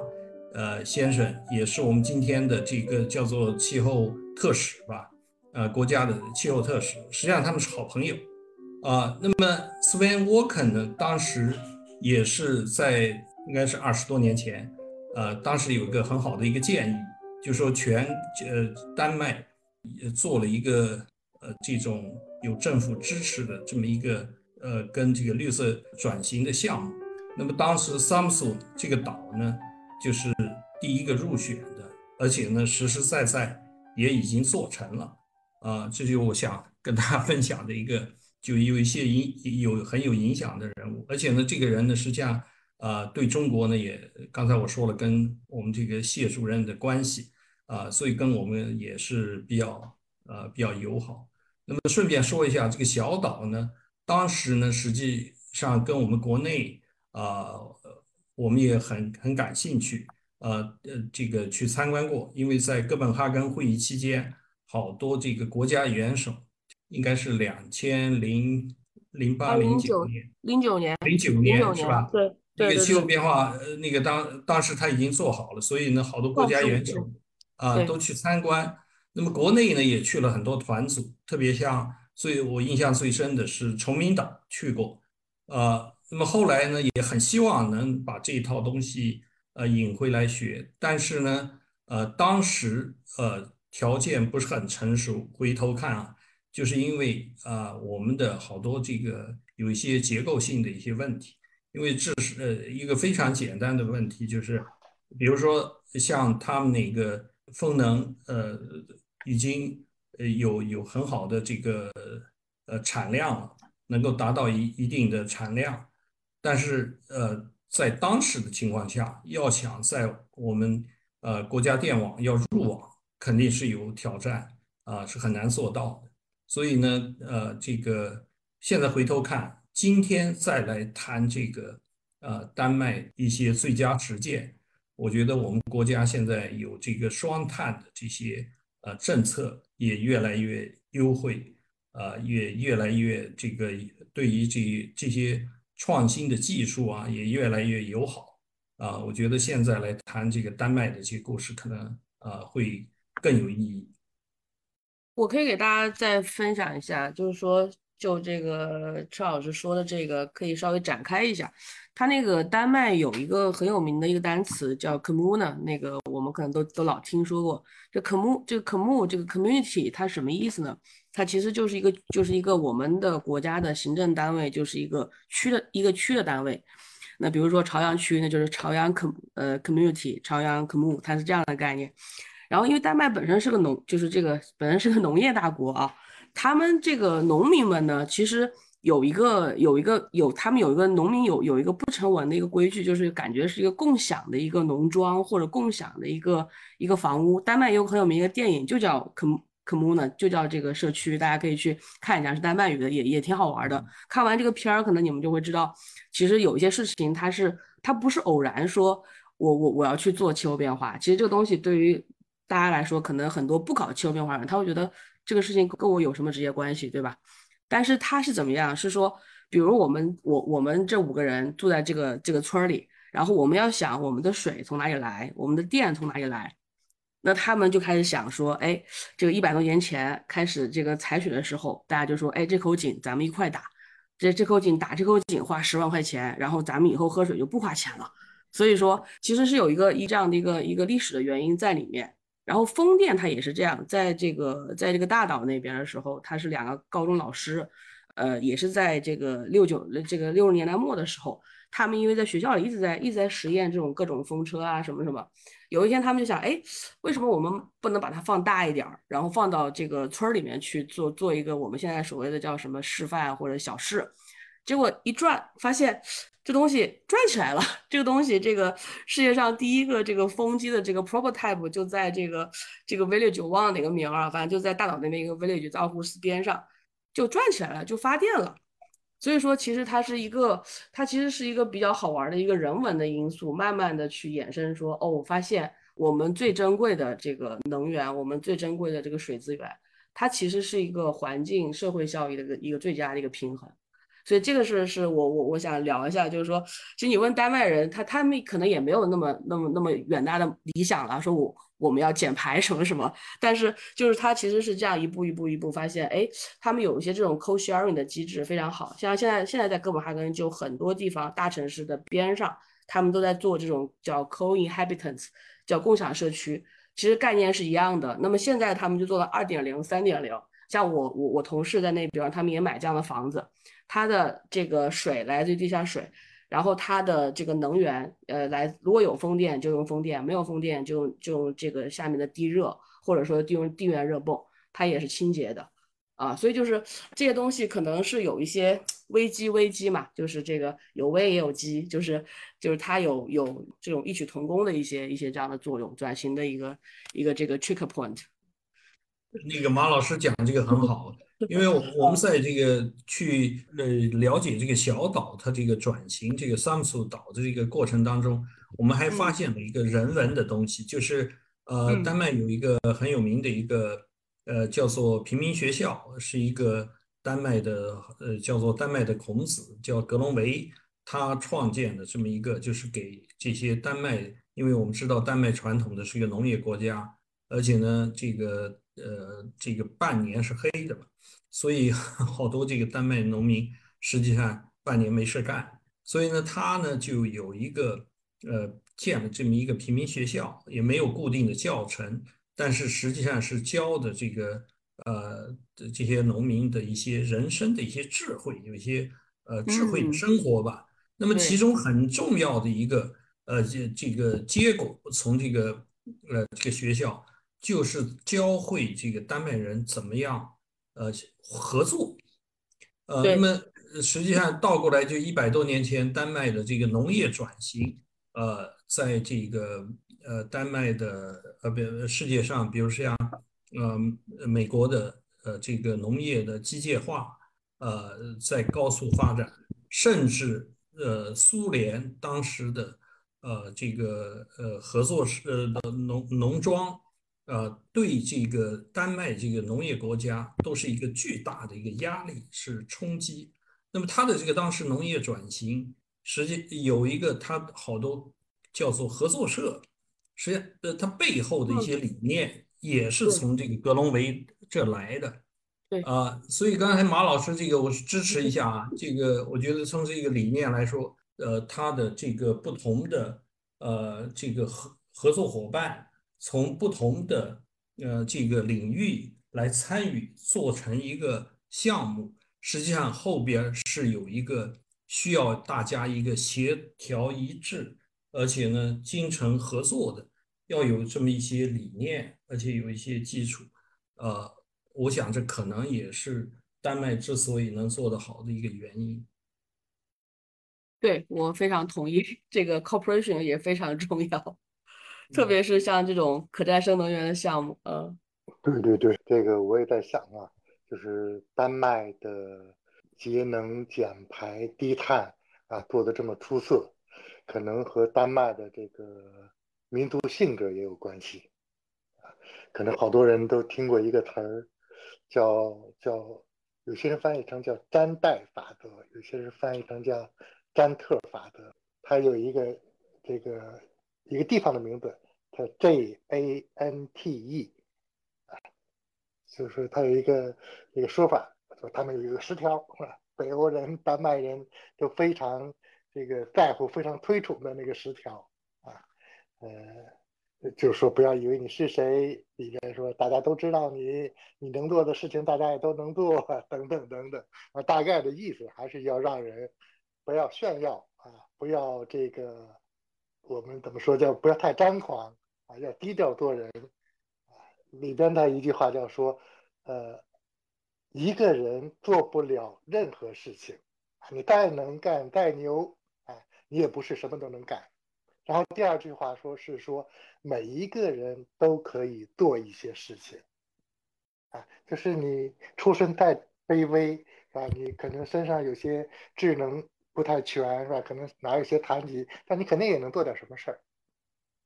呃先生也是我们今天的这个叫做气候特使吧，呃国家的气候特使，实际上他们是好朋友。啊，那么 Sven Waken 呢？当时也是在应该是二十多年前，呃，当时有一个很好的一个建议，就说全呃丹麦也做了一个呃这种有政府支持的这么一个呃跟这个绿色转型的项目。那么当时 Samson 这个岛呢，就是第一个入选的，而且呢实实在在也已经做成了。啊，这就我想跟大家分享的一个。就有一些影有很有影响的人物，而且呢，这个人呢，实际上啊，对中国呢也，刚才我说了，跟我们这个谢主任的关系啊，所以跟我们也是比较呃比较友好。那么顺便说一下，这个小岛呢，当时呢，实际上跟我们国内啊，我们也很很感兴趣，呃呃，这个去参观过，因为在哥本哈根会议期间，好多这个国家元首。应该是两千零零八零九年，零九年，零九年是吧？对，那个气候变化，呃，那个当当时他已经做好了，所以呢，好多国家元首啊都去参观。那么国内呢也去了很多团组，特别像最我印象最深的是崇明岛去过，呃，那么后来呢也很希望能把这一套东西呃引回来学，但是呢，呃，当时呃条件不是很成熟，回头看啊。就是因为啊，我们的好多这个有一些结构性的一些问题，因为这是呃一个非常简单的问题，就是比如说像他们那个风能呃已经呃有有很好的这个呃产量了，能够达到一一定的产量，但是呃在当时的情况下，要想在我们呃国家电网要入网，肯定是有挑战啊，是很难做到的。所以呢，呃，这个现在回头看，今天再来谈这个，呃，丹麦一些最佳实践，我觉得我们国家现在有这个双碳的这些呃政策也越来越优惠，呃，也越来越这个对于这这些创新的技术啊也越来越友好，啊，我觉得现在来谈这个丹麦的这些故事，可能啊会更有意义。我可以给大家再分享一下，就是说，就这个车老师说的这个，可以稍微展开一下。他那个丹麦有一个很有名的一个单词叫 “commune”，那个我们可能都都老听说过。这 commu 这个 commu 这个 “community” 它什么意思呢？它其实就是一个就是一个我们的国家的行政单位，就是一个区的一个区的单位。那比如说朝阳区，那就是朝阳 com 呃 community，朝阳 commu，它是这样的概念。然后，因为丹麦本身是个农，就是这个本身是个农业大国啊，他们这个农民们呢，其实有一个有一个有他们有一个农民有有一个不成文的一个规矩，就是感觉是一个共享的一个农庄或者共享的一个一个房屋。丹麦有很有名一个电影，就叫《科科姆呢，就叫这个社区，大家可以去看一下，是丹麦语的，也也挺好玩的。看完这个片儿，可能你们就会知道，其实有一些事情它是它不是偶然说，我我我要去做气候变化，其实这个东西对于大家来说，可能很多不搞气候变化的人，他会觉得这个事情跟我有什么直接关系，对吧？但是他是怎么样？是说，比如我们我我们这五个人住在这个这个村里，然后我们要想我们的水从哪里来，我们的电从哪里来，那他们就开始想说，哎，这个一百多年前开始这个采水的时候，大家就说，哎，这口井咱们一块打，这这口井打这口井花十万块钱，然后咱们以后喝水就不花钱了。所以说，其实是有一个一这样的一个一个历史的原因在里面。然后风电它也是这样，在这个在这个大岛那边的时候，他是两个高中老师，呃，也是在这个六九这个六十年代末的时候，他们因为在学校里一直在一直在实验这种各种风车啊什么什么。有一天他们就想，哎，为什么我们不能把它放大一点儿，然后放到这个村儿里面去做做一个我们现在所谓的叫什么示范或者小试？结果一转发现。这东西转起来了，这个东西，这个世界上第一个这个风机的这个 prototype 就在这个这个 village，我忘了哪个名儿啊，反正就在大岛那个 village，在奥胡斯边上，就转起来了，就发电了。所以说，其实它是一个，它其实是一个比较好玩的一个人文的因素，慢慢的去衍生说，哦，我发现我们最珍贵的这个能源，我们最珍贵的这个水资源，它其实是一个环境社会效益的一个一个最佳的一个平衡。所以这个是是我我我想聊一下，就是说，其实你问丹麦人，他他们可能也没有那么那么那么远大的理想了，说我我们要减排什么什么，但是就是他其实是这样一步一步一步发现，哎，他们有一些这种 co-sharing 的机制非常好，像现在现在在哥本哈根就很多地方大城市的边上，他们都在做这种叫 co-inhabitants，叫共享社区，其实概念是一样的。那么现在他们就做了二点零、三点零，像我我我同事在那边，他们也买这样的房子。它的这个水来自于地下水，然后它的这个能源，呃，来如果有风电就用风电，没有风电就用就用这个下面的地热，或者说用地源热泵，它也是清洁的，啊，所以就是这些东西可能是有一些危机危机嘛，就是这个有危也有机，就是就是它有有这种异曲同工的一些一些这样的作用，转型的一个一个这个 trick point。那个马老师讲这个很好。因为我们在这个去呃了解这个小岛它这个转型这个桑苏岛的这个过程当中，我们还发现了一个人文的东西，就是呃丹麦有一个很有名的一个呃叫做平民学校，是一个丹麦的呃叫做丹麦的孔子叫格隆维他创建的这么一个，就是给这些丹麦，因为我们知道丹麦传统的是一个农业国家，而且呢这个呃这个半年是黑的嘛。所以 *laughs* 好多这个丹麦农民实际上半年没事干，所以呢，他呢就有一个呃建了这么一个平民学校，也没有固定的教程，但是实际上是教的这个呃这些农民的一些人生的一些智慧，有一些呃智慧的生活吧。那么其中很重要的一个呃这这个结果，从这个呃这个学校就是教会这个丹麦人怎么样。呃，合作，呃，那么实际上倒过来就一百多年前，丹麦的这个农业转型，呃，在这个呃丹麦的呃不世界上，比如像呃美国的呃这个农业的机械化，呃在高速发展，甚至呃苏联当时的呃这个呃合作式呃农农庄。呃，对这个丹麦这个农业国家都是一个巨大的一个压力，是冲击。那么它的这个当时农业转型，实际有一个它好多叫做合作社，实际上呃它背后的一些理念也是从这个格隆维这来的。对啊，所以刚才马老师这个我是支持一下啊，这个我觉得从这个理念来说，呃，它的这个不同的呃这个合合作伙伴。从不同的呃这个领域来参与做成一个项目，实际上后边是有一个需要大家一个协调一致，而且呢精诚合作的，要有这么一些理念，而且有一些基础。呃，我想这可能也是丹麦之所以能做得好的一个原因。对我非常同意，这个 cooperation 也非常重要。特别是像这种可再生能源的项目，嗯，对对对，这个我也在想啊，就是丹麦的节能减排低碳啊做的这么出色，可能和丹麦的这个民族性格也有关系啊。可能好多人都听过一个词儿，叫叫，有些人翻译成叫詹代法则，有些人翻译成叫詹特法则，它有一个这个。一个地方的名字它 J A N T E 啊，就是它有一个一个说法，说他们有一个十条，北欧人、丹麦人都非常这个在乎、非常推崇的那个十条啊，呃，就是说不要以为你是谁，里边说大家都知道你你能做的事情，大家也都能做，*laughs* 等等等等。啊，大概的意思还是要让人不要炫耀啊，不要这个。我们怎么说叫不要太张狂啊，要低调做人啊。里边的一句话叫说，呃，一个人做不了任何事情，你再能干再牛啊，你也不是什么都能干。然后第二句话说是说，每一个人都可以做一些事情啊，就是你出身再卑微啊，你可能身上有些智能。不太全是吧？可能哪有些残疾，但你肯定也能做点什么事儿，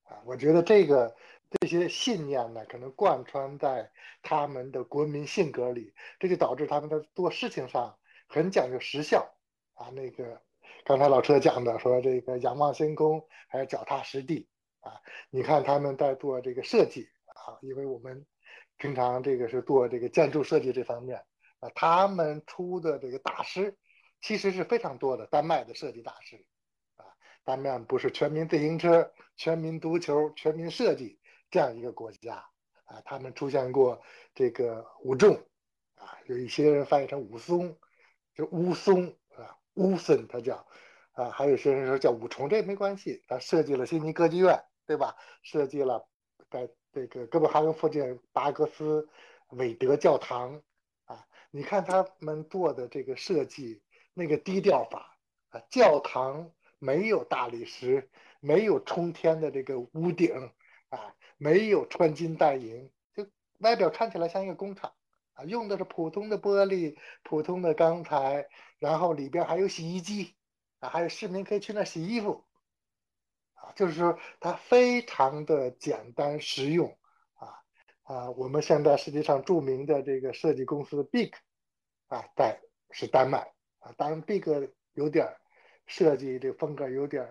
啊！我觉得这个这些信念呢，可能贯穿在他们的国民性格里，这就导致他们在做事情上很讲究实效啊。那个刚才老车讲的说，这个仰望星空还要脚踏实地啊。你看他们在做这个设计啊，因为我们平常这个是做这个建筑设计这方面啊，他们出的这个大师。其实是非常多的丹麦的设计大师，啊，丹麦不是全民自行车、全民足球、全民设计这样一个国家，啊，他们出现过这个武仲，啊，有一些人翻译成武松，就乌松啊，乌森他叫，啊，还有些人说叫武重，这也没关系，他设计了悉尼歌剧院，对吧？设计了在这个哥本哈根附近巴格斯韦德教堂，啊，你看他们做的这个设计。那个低调法啊，教堂没有大理石，没有冲天的这个屋顶啊，没有穿金戴银，就外表看起来像一个工厂啊，用的是普通的玻璃、普通的钢材，然后里边还有洗衣机啊，还有市民可以去那洗衣服啊，就是说它非常的简单实用啊啊，我们现在世界上著名的这个设计公司 Big 啊，在是丹麦。啊，当然，Big 有点设计这风格有点，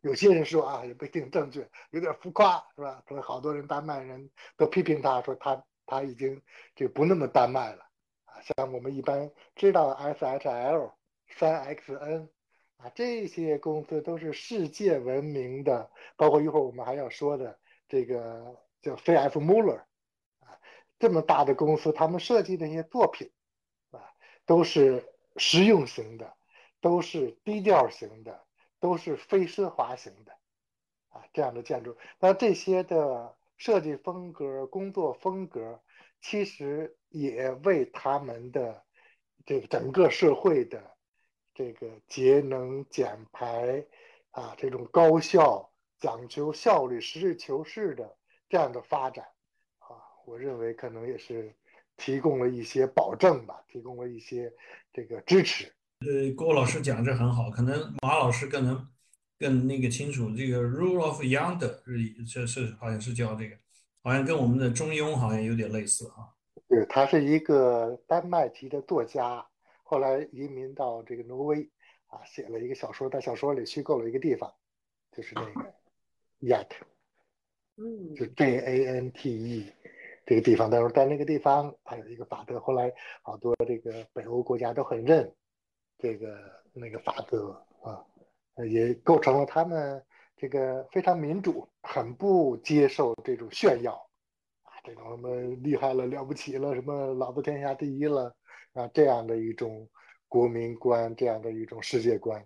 有些人说啊也不一定正确，有点浮夸，是吧？所以好多人丹麦人都批评他，说他他已经这不那么丹麦了啊。像我们一般知道 SHL、三 XN 啊这些公司都是世界闻名的，包括一会儿我们还要说的这个叫 CF Muller 啊，这么大的公司，他们设计的一些作品啊都是。实用型的，都是低调型的，都是非奢华型的，啊，这样的建筑。那这些的设计风格、工作风格，其实也为他们的这个整个社会的这个节能减排啊，这种高效、讲究效率、实事求是的这样的发展，啊，我认为可能也是。提供了一些保证吧，提供了一些这个支持。呃，郭老师讲这很好，可能马老师更能更那个清楚。这个 rule of young 是这是好像是叫这个，好像跟我们的中庸好像有点类似啊。对，他是一个丹麦籍的作家，后来移民到这个挪威啊，写了一个小说，在小说里虚构了一个地方，就是那个 Yat，嗯，就 J A N T E。这个地方，但是在那个地方还有一个法则，后来好多这个北欧国家都很认这个那个法则啊，也构成了他们这个非常民主，很不接受这种炫耀啊，这种什么厉害了了不起了，什么老子天下第一了啊，这样的一种国民观，这样的一种世界观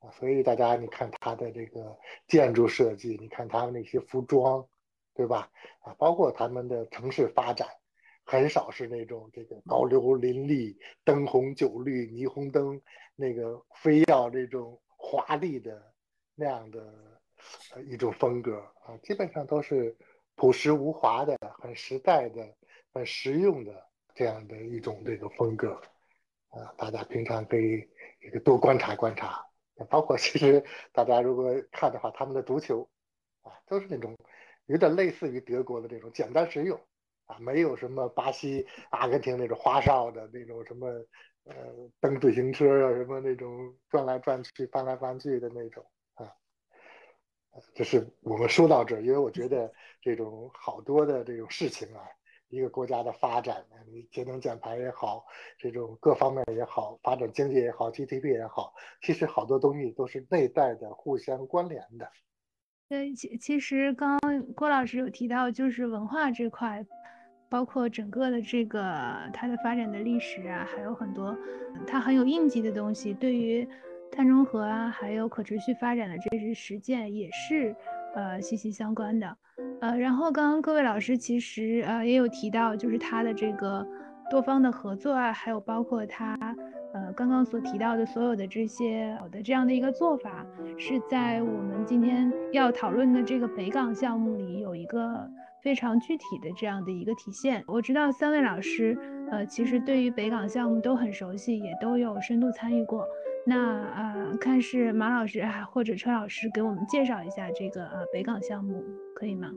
啊，所以大家你看他的这个建筑设计，你看他们那些服装。对吧？啊，包括他们的城市发展，很少是那种这个高楼林立、灯红酒绿、霓虹灯，那个非要这种华丽的那样的一种风格啊，基本上都是朴实无华的、很实在的、很实用的这样的一种这个风格啊。大家平常可以这个多观察观察，包括其实大家如果看的话，他们的足球啊，都是那种。有点类似于德国的这种简单实用啊，没有什么巴西、阿根廷那种花哨的那种什么呃蹬自行车啊，什么那种转来转去、翻来翻去的那种啊。就是我们说到这儿，因为我觉得这种好多的这种事情啊，一个国家的发展，节能减排也好，这种各方面也好，发展经济也好，GDP 也好，其实好多东西都是内在的、互相关联的。对，其其实刚刚郭老师有提到，就是文化这块，包括整个的这个它的发展的历史啊，还有很多它很有印记的东西，对于。碳中和啊，还有可持续发展的这些实践也是呃息息相关的，呃，然后刚刚各位老师其实呃也有提到，就是他的这个多方的合作啊，还有包括他刚刚所提到的所有的这些好的这样的一个做法，是在我们今天要讨论的这个北港项目里有一个非常具体的这样的一个体现。我知道三位老师呃其实对于北港项目都很熟悉，也都有深度参与过。那呃，看是马老师还或者车老师给我们介绍一下这个呃北港项目，可以吗？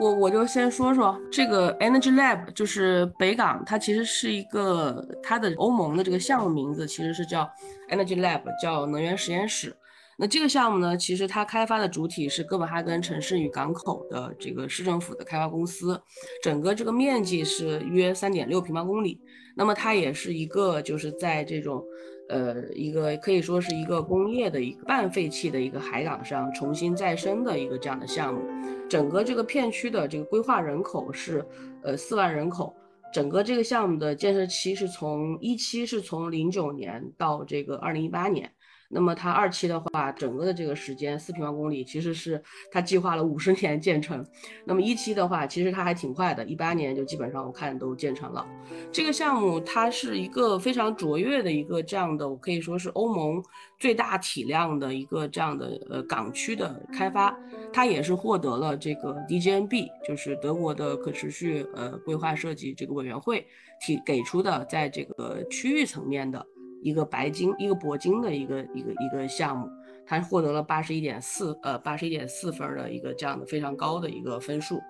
我我就先说说这个 Energy Lab，就是北港，它其实是一个它的欧盟的这个项目名字其实是叫 Energy Lab，叫能源实验室。那这个项目呢，其实它开发的主体是哥本哈根城市与港口的这个市政府的开发公司，整个这个面积是约三点六平方公里。那么它也是一个就是在这种。呃，一个可以说是一个工业的一个半废弃的一个海港上重新再生的一个这样的项目，整个这个片区的这个规划人口是呃四万人口，整个这个项目的建设期是从一期是从零九年到这个二零一八年。那么它二期的话，整个的这个时间四平方公里，其实是它计划了五十年建成。那么一期的话，其实它还挺快的，一八年就基本上我看都建成了。这个项目它是一个非常卓越的一个这样的，我可以说是欧盟最大体量的一个这样的呃港区的开发，它也是获得了这个 DGNB，就是德国的可持续呃规划设计这个委员会提给出的，在这个区域层面的。一个白金，一个铂金的一个一个一个项目，它获得了八十一点四呃八十一点四分的一个这样的非常高的一个分数。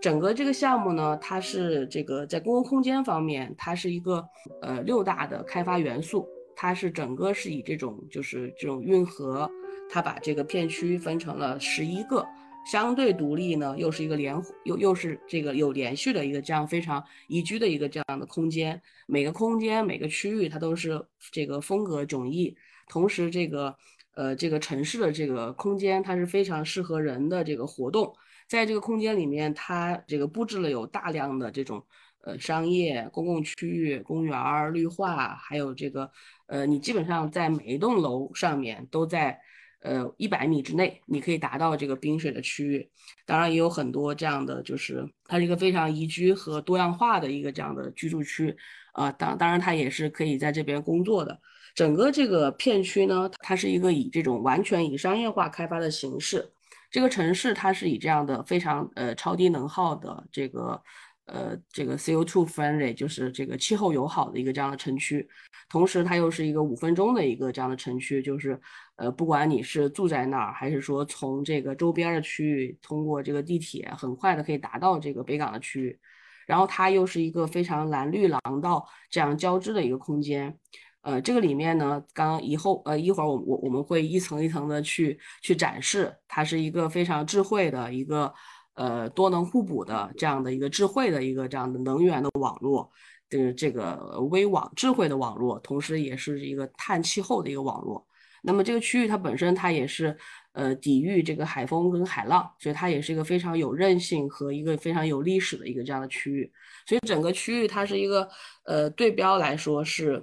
整个这个项目呢，它是这个在公共空间方面，它是一个呃六大的开发元素，它是整个是以这种就是这种运河，它把这个片区分成了十一个。相对独立呢，又是一个连又又是这个有连续的一个这样非常宜居的一个这样的空间。每个空间每个区域它都是这个风格迥异，同时这个呃这个城市的这个空间它是非常适合人的这个活动。在这个空间里面，它这个布置了有大量的这种呃商业公共区域、公园绿化，还有这个呃你基本上在每一栋楼上面都在。呃，一百米之内，你可以达到这个冰水的区域。当然，也有很多这样的，就是它是一个非常宜居和多样化的一个这样的居住区啊。当当然，它也是可以在这边工作的。整个这个片区呢，它是一个以这种完全以商业化开发的形式。这个城市它是以这样的非常呃超低能耗的这个。呃，这个 CO2 friendly 就是这个气候友好的一个这样的城区，同时它又是一个五分钟的一个这样的城区，就是呃，不管你是住在那儿，还是说从这个周边的区域通过这个地铁，很快的可以达到这个北港的区域。然后它又是一个非常蓝绿廊道这样交织的一个空间。呃，这个里面呢，刚以后呃一会儿我我我们会一层一层的去去展示，它是一个非常智慧的一个。呃，多能互补的这样的一个智慧的一个这样的能源的网络的这个微网智慧的网络，同时也是一个碳气候的一个网络。那么这个区域它本身它也是呃抵御这个海风跟海浪，所以它也是一个非常有韧性和一个非常有历史的一个这样的区域。所以整个区域它是一个呃对标来说是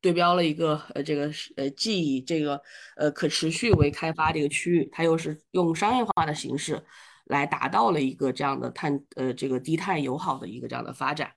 对标了一个呃这个呃既以这个呃可持续为开发的一个区域，它又是用商业化的形式。来达到了一个这样的碳呃这个低碳友好的一个这样的发展，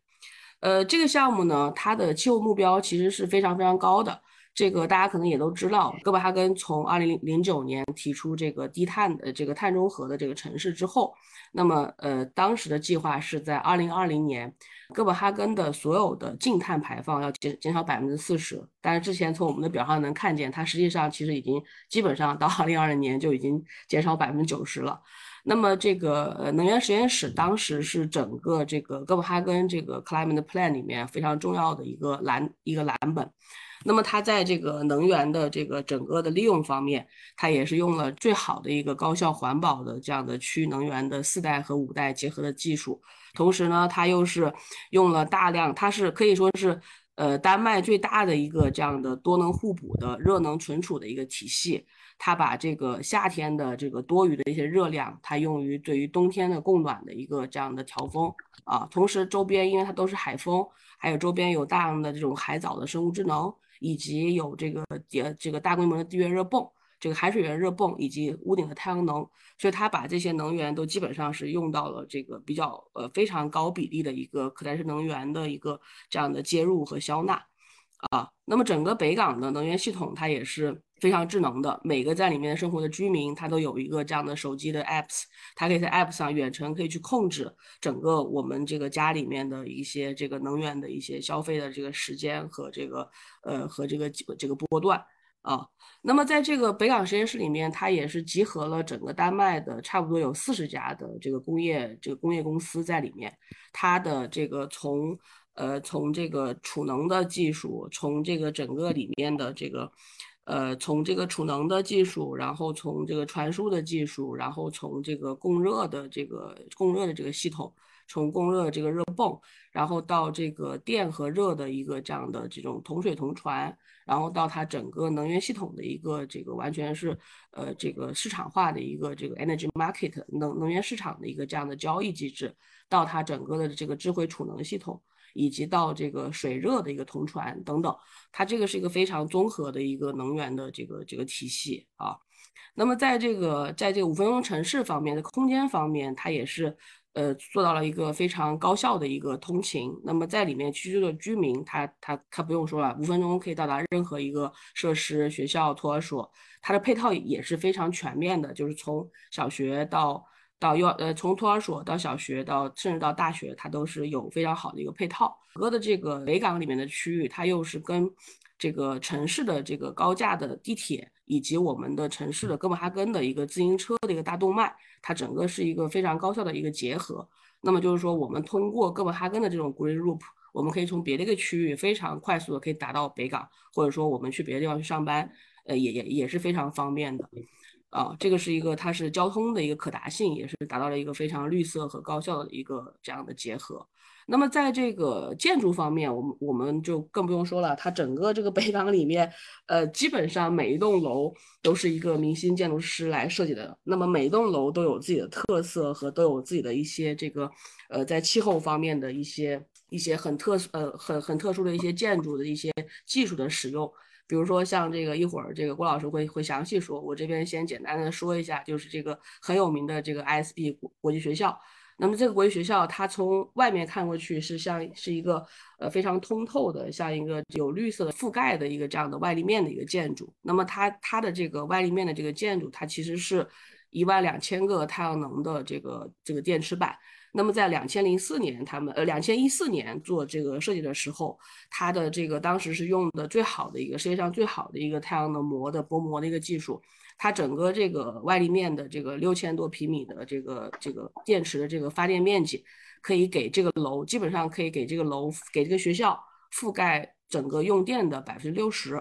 呃这个项目呢，它的气候目标其实是非常非常高的。这个大家可能也都知道，哥本哈根从二零零九年提出这个低碳呃这个碳中和的这个城市之后，那么呃当时的计划是在二零二零年，哥本哈根的所有的净碳排放要减减少百分之四十。但是之前从我们的表上能看见，它实际上其实已经基本上到二零二零年就已经减少百分之九十了。那么这个呃能源实验室当时是整个这个哥本哈根这个 climate plan 里面非常重要的一个蓝一个蓝本。那么它在这个能源的这个整个的利用方面，它也是用了最好的一个高效环保的这样的区域能源的四代和五代结合的技术。同时呢，它又是用了大量，它是可以说是呃丹麦最大的一个这样的多能互补的热能存储的一个体系。它把这个夏天的这个多余的一些热量，它用于对于冬天的供暖的一个这样的调峰啊。同时周边因为它都是海风，还有周边有大量的这种海藻的生物质能，以及有这个也这个大规模的地源热泵，这个海水源热泵以及屋顶的太阳能，所以它把这些能源都基本上是用到了这个比较呃非常高比例的一个可再生能源的一个这样的接入和消纳啊。那么整个北港的能源系统它也是。非常智能的，每个在里面生活的居民，他都有一个这样的手机的 apps，他可以在 app 上远程可以去控制整个我们这个家里面的一些这个能源的一些消费的这个时间和这个呃和这个这个波段啊。那么在这个北港实验室里面，它也是集合了整个丹麦的差不多有四十家的这个工业这个工业公司在里面，它的这个从呃从这个储能的技术，从这个整个里面的这个。呃，从这个储能的技术，然后从这个传输的技术，然后从这个供热的这个供热的这个系统，从供热这个热泵，然后到这个电和热的一个这样的这种同水同传，然后到它整个能源系统的一个这个完全是呃这个市场化的一个这个 energy market 能能源市场的一个这样的交易机制，到它整个的这个智慧储能系统。以及到这个水热的一个同传等等，它这个是一个非常综合的一个能源的这个这个体系啊。那么在这个在这个五分钟城市方面的空间方面，它也是呃做到了一个非常高效的一个通勤。那么在里面居住的居民，他他他不用说了，五分钟可以到达任何一个设施、学校、托儿所，它的配套也是非常全面的，就是从小学到。到幼呃，从托儿所到小学，到甚至到大学，它都是有非常好的一个配套。整个的这个北港里面的区域，它又是跟这个城市的这个高架的地铁，以及我们的城市的哥本哈根的一个自行车的一个大动脉，它整个是一个非常高效的一个结合。那么就是说，我们通过哥本哈根的这种 Green Loop，我们可以从别的一个区域非常快速的可以达到北港，或者说我们去别的地方去上班，呃，也也也是非常方便的。啊，这个是一个，它是交通的一个可达性，也是达到了一个非常绿色和高效的一个这样的结合。那么在这个建筑方面，我们我们就更不用说了，它整个这个北港里面，呃，基本上每一栋楼都是一个明星建筑师来设计的。那么每一栋楼都有自己的特色和都有自己的一些这个，呃，在气候方面的一些一些很特呃很很特殊的一些建筑的一些技术的使用。比如说像这个一会儿这个郭老师会会详细说，我这边先简单的说一下，就是这个很有名的这个 ISB 国国际学校。那么这个国际学校，它从外面看过去是像是一个呃非常通透的，像一个有绿色覆盖的一个这样的外立面的一个建筑。那么它它的这个外立面的这个建筑，它其实是一万两千个太阳能的这个这个电池板。那么在两千零四年，他们呃两千一四年做这个设计的时候，它的这个当时是用的最好的一个世界上最好的一个太阳能膜的薄膜的一个技术，它整个这个外立面的这个六千多平米的这个这个电池的这个发电面积，可以给这个楼基本上可以给这个楼给这个学校覆盖整个用电的百分之六十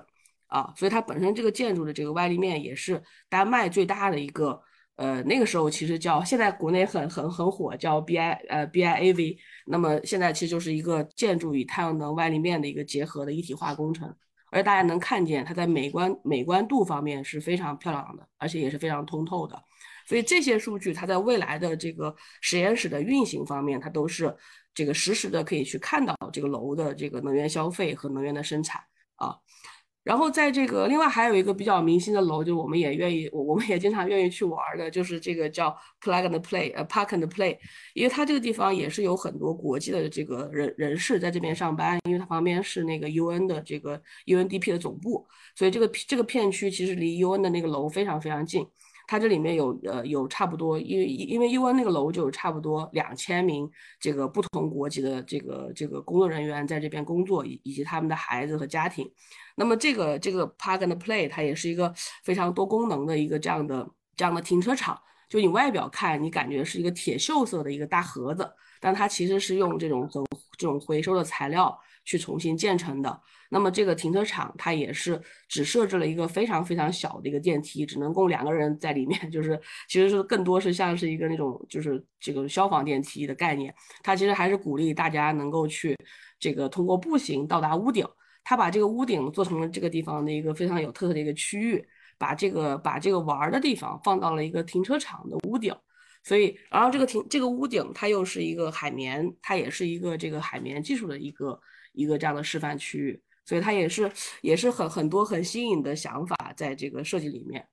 啊，所以它本身这个建筑的这个外立面也是丹麦最大的一个。呃，那个时候其实叫现在国内很很很火，叫 B I 呃 B I A V。那么现在其实就是一个建筑与太阳能外立面的一个结合的一体化工程，而且大家能看见它在美观美观度方面是非常漂亮的，而且也是非常通透的。所以这些数据它在未来的这个实验室的运行方面，它都是这个实时的可以去看到这个楼的这个能源消费和能源的生产啊。然后在这个另外还有一个比较明星的楼，就我们也愿意，我我们也经常愿意去玩的，就是这个叫 Plug and Play，呃，Park and Play，因为它这个地方也是有很多国际的这个人人士在这边上班，因为它旁边是那个 UN 的这个 UNDP 的总部，所以这个这个片区其实离 UN 的那个楼非常非常近。它这里面有呃有差不多，因为因为 UN 那个楼就有差不多两千名这个不同国籍的这个这个工作人员在这边工作，以以及他们的孩子和家庭。那么这个这个 Park and Play 它也是一个非常多功能的一个这样的这样的停车场。就你外表看，你感觉是一个铁锈色的一个大盒子，但它其实是用这种很这种回收的材料去重新建成的。那么这个停车场它也是只设置了一个非常非常小的一个电梯，只能供两个人在里面，*laughs* 就是其实是更多是像是一个那种就是这个消防电梯的概念。它其实还是鼓励大家能够去这个通过步行到达屋顶。它把这个屋顶做成了这个地方的一个非常有特色的一个区域。把这个把这个玩的地方放到了一个停车场的屋顶，所以然后这个停这个屋顶它又是一个海绵，它也是一个这个海绵技术的一个一个这样的示范区域，所以它也是也是很很多很新颖的想法在这个设计里面。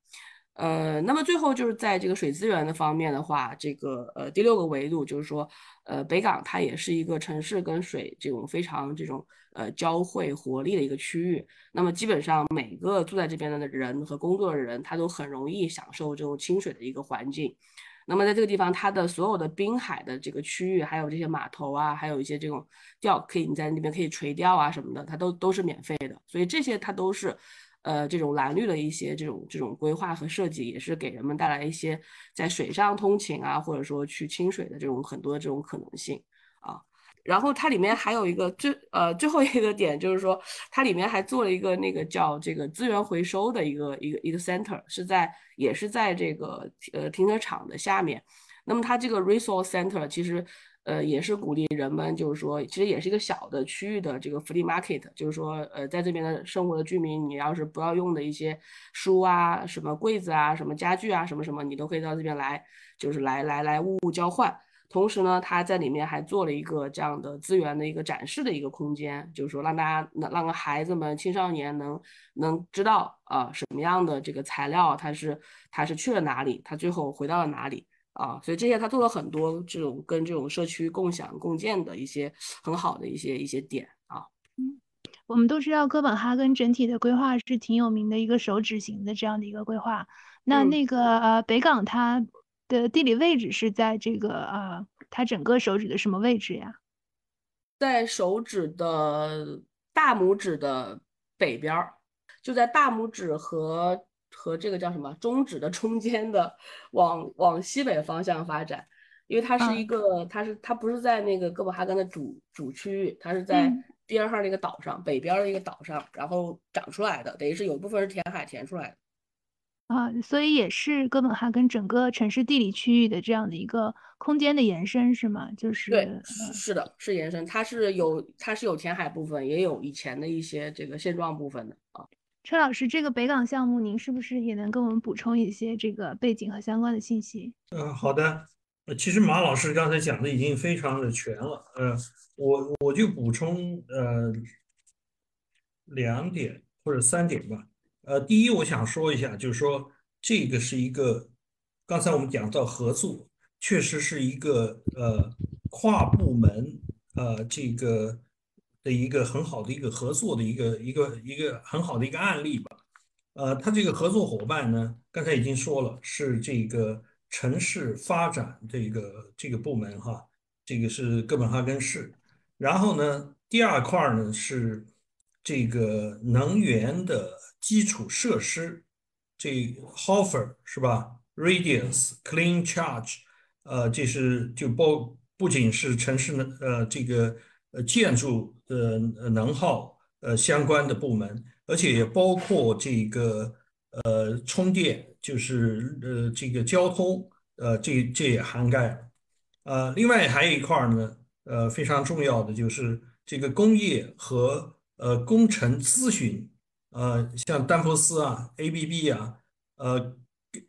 呃，那么最后就是在这个水资源的方面的话，这个呃第六个维度就是说，呃北港它也是一个城市跟水这种非常这种呃交汇活力的一个区域。那么基本上每个住在这边的人和工作的人，他都很容易享受这种清水的一个环境。那么在这个地方，它的所有的滨海的这个区域，还有这些码头啊，还有一些这种钓可以你在那边可以垂钓啊什么的，它都都是免费的。所以这些它都是。呃，这种蓝绿的一些这种这种规划和设计，也是给人们带来一些在水上通勤啊，或者说去清水的这种很多这种可能性。然后它里面还有一个最呃最后一个点，就是说它里面还做了一个那个叫这个资源回收的一个一个一个 center，是在也是在这个呃停车场的下面。那么它这个 resource center 其实。呃，也是鼓励人们，就是说，其实也是一个小的区域的这个 flea market，就是说，呃，在这边的生活的居民，你要是不要用的一些书啊、什么柜子啊、什么家具啊、什么什么，你都可以到这边来，就是来来来物物交换。同时呢，他在里面还做了一个这样的资源的一个展示的一个空间，就是说让大家能让孩子们、青少年能能知道啊什么样的这个材料，它是它是去了哪里，它最后回到了哪里。啊，所以这些他做了很多这种跟这种社区共享共建的一些很好的一些一些点啊。嗯，我们都知道哥本哈根整体的规划是挺有名的一个手指型的这样的一个规划。那那个呃北港它的地理位置是在这个啊它整个手指的什么位置呀？在手指的大拇指的北边儿，就在大拇指和。和这个叫什么中指的中间的往往西北方向发展，因为它是一个，它是它不是在那个哥本哈根的主主区域，它是在边上那个岛上，北边的一个岛上，然后长出来的，等于是有一部分是填海填出来的。啊，所以也是哥本哈根整个城市地理区域的这样的一个空间的延伸，是吗？就是对，是的，是延伸，它是有它是有填海部分，也有以前的一些这个现状部分的啊。车老师，这个北港项目，您是不是也能跟我们补充一些这个背景和相关的信息？呃，好的。呃，其实马老师刚才讲的已经非常的全了。呃，我我就补充呃两点或者三点吧。呃，第一，我想说一下，就是说这个是一个刚才我们讲到合作，确实是一个呃跨部门呃这个。的一个很好的一个合作的一个一个一个很好的一个案例吧，呃，他这个合作伙伴呢，刚才已经说了，是这个城市发展这个这个部门哈，这个是哥本哈根市，然后呢，第二块呢是这个能源的基础设施，这 Hoffer 是吧？Radius Clean Charge，呃，这是就包不仅是城市的呃这个呃建筑。的能耗呃相关的部门，而且也包括这个呃充电，就是呃这个交通，呃这这也涵盖了。呃，另外还有一块呢，呃非常重要的就是这个工业和呃工程咨询，呃像丹佛斯啊、ABB 啊，呃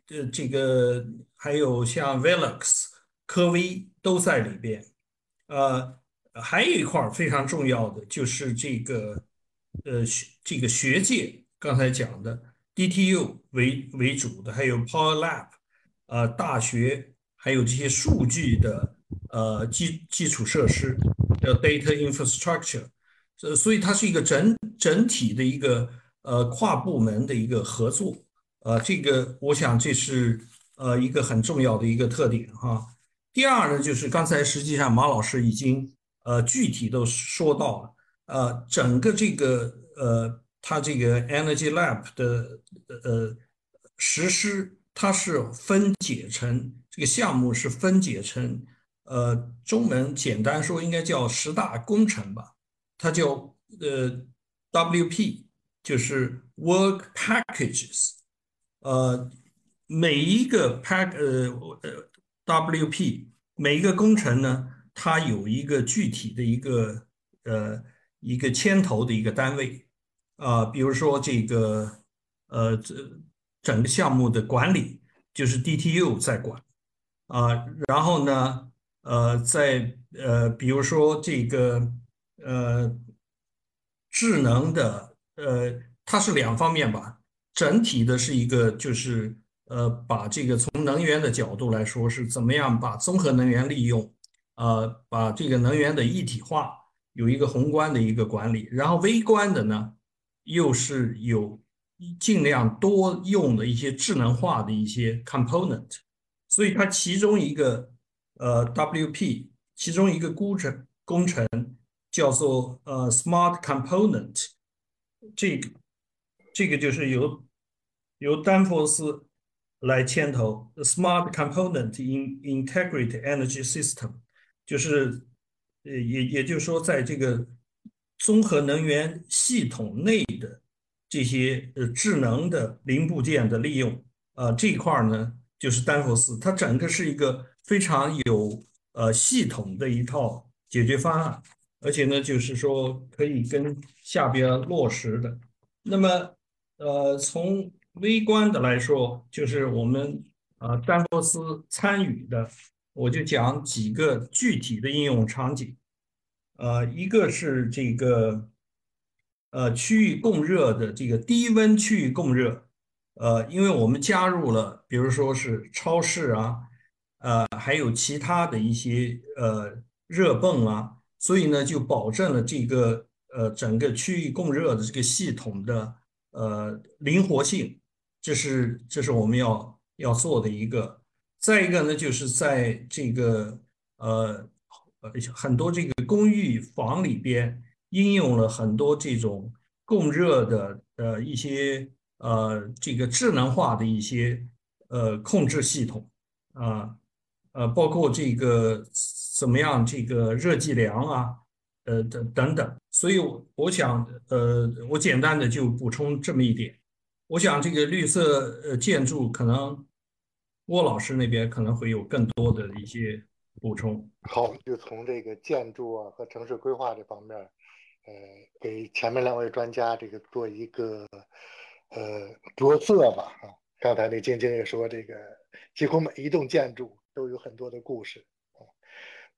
呃这个还有像 Velux、科威都在里边，呃。还有一块非常重要的，就是这个，呃学，这个学界刚才讲的 DTU 为为主的，还有 Power Lab，呃，大学还有这些数据的呃基基础设施叫 Data Infrastructure，呃，所以它是一个整整体的一个呃跨部门的一个合作，呃，这个我想这是呃一个很重要的一个特点哈。第二呢，就是刚才实际上马老师已经。呃，具体都说到了，呃，整个这个呃，它这个 Energy Lab 的呃实施它是分解成这个项目是分解成，呃，中文简单说应该叫十大工程吧，它叫呃 WP，就是 Work Packages，呃，每一个 pack 呃呃 WP 每一个工程呢，它有一个具体的一个呃一个牵头的一个单位，啊，比如说这个呃这。整个项目的管理就是 DTU 在管啊，然后呢，呃，在呃，比如说这个呃，智能的呃，它是两方面吧，整体的是一个就是呃，把这个从能源的角度来说是怎么样把综合能源利用，呃，把这个能源的一体化有一个宏观的一个管理，然后微观的呢，又是有。尽量多用的一些智能化的一些 component，所以它其中一个呃 WP，其中一个工程工程叫做呃 smart component，这个这个就是由由丹佛斯来牵头。smart component in integrated energy system，就是呃也也就是说在这个综合能源系统内的。这些呃智能的零部件的利用，呃这一块呢就是丹佛斯，它整个是一个非常有呃系统的一套解决方案，而且呢就是说可以跟下边落实的。那么呃从微观的来说，就是我们呃丹佛斯参与的，我就讲几个具体的应用场景，呃一个是这个。呃，区域供热的这个低温区域供热，呃，因为我们加入了，比如说是超市啊，呃，还有其他的一些呃热泵啊，所以呢，就保证了这个呃整个区域供热的这个系统的呃灵活性，这是这是我们要要做的一个。再一个呢，就是在这个呃呃很多这个公寓房里边。应用了很多这种供热的呃一些呃这个智能化的一些呃控制系统啊呃包括这个怎么样这个热计量啊呃等等等，所以我我想呃我简单的就补充这么一点，我想这个绿色呃建筑可能郭老师那边可能会有更多的一些补充。好，就从这个建筑啊和城市规划这方面。呃，给前面两位专家这个做一个呃着色吧啊。刚才那晶晶也说，这个几乎每一栋建筑都有很多的故事。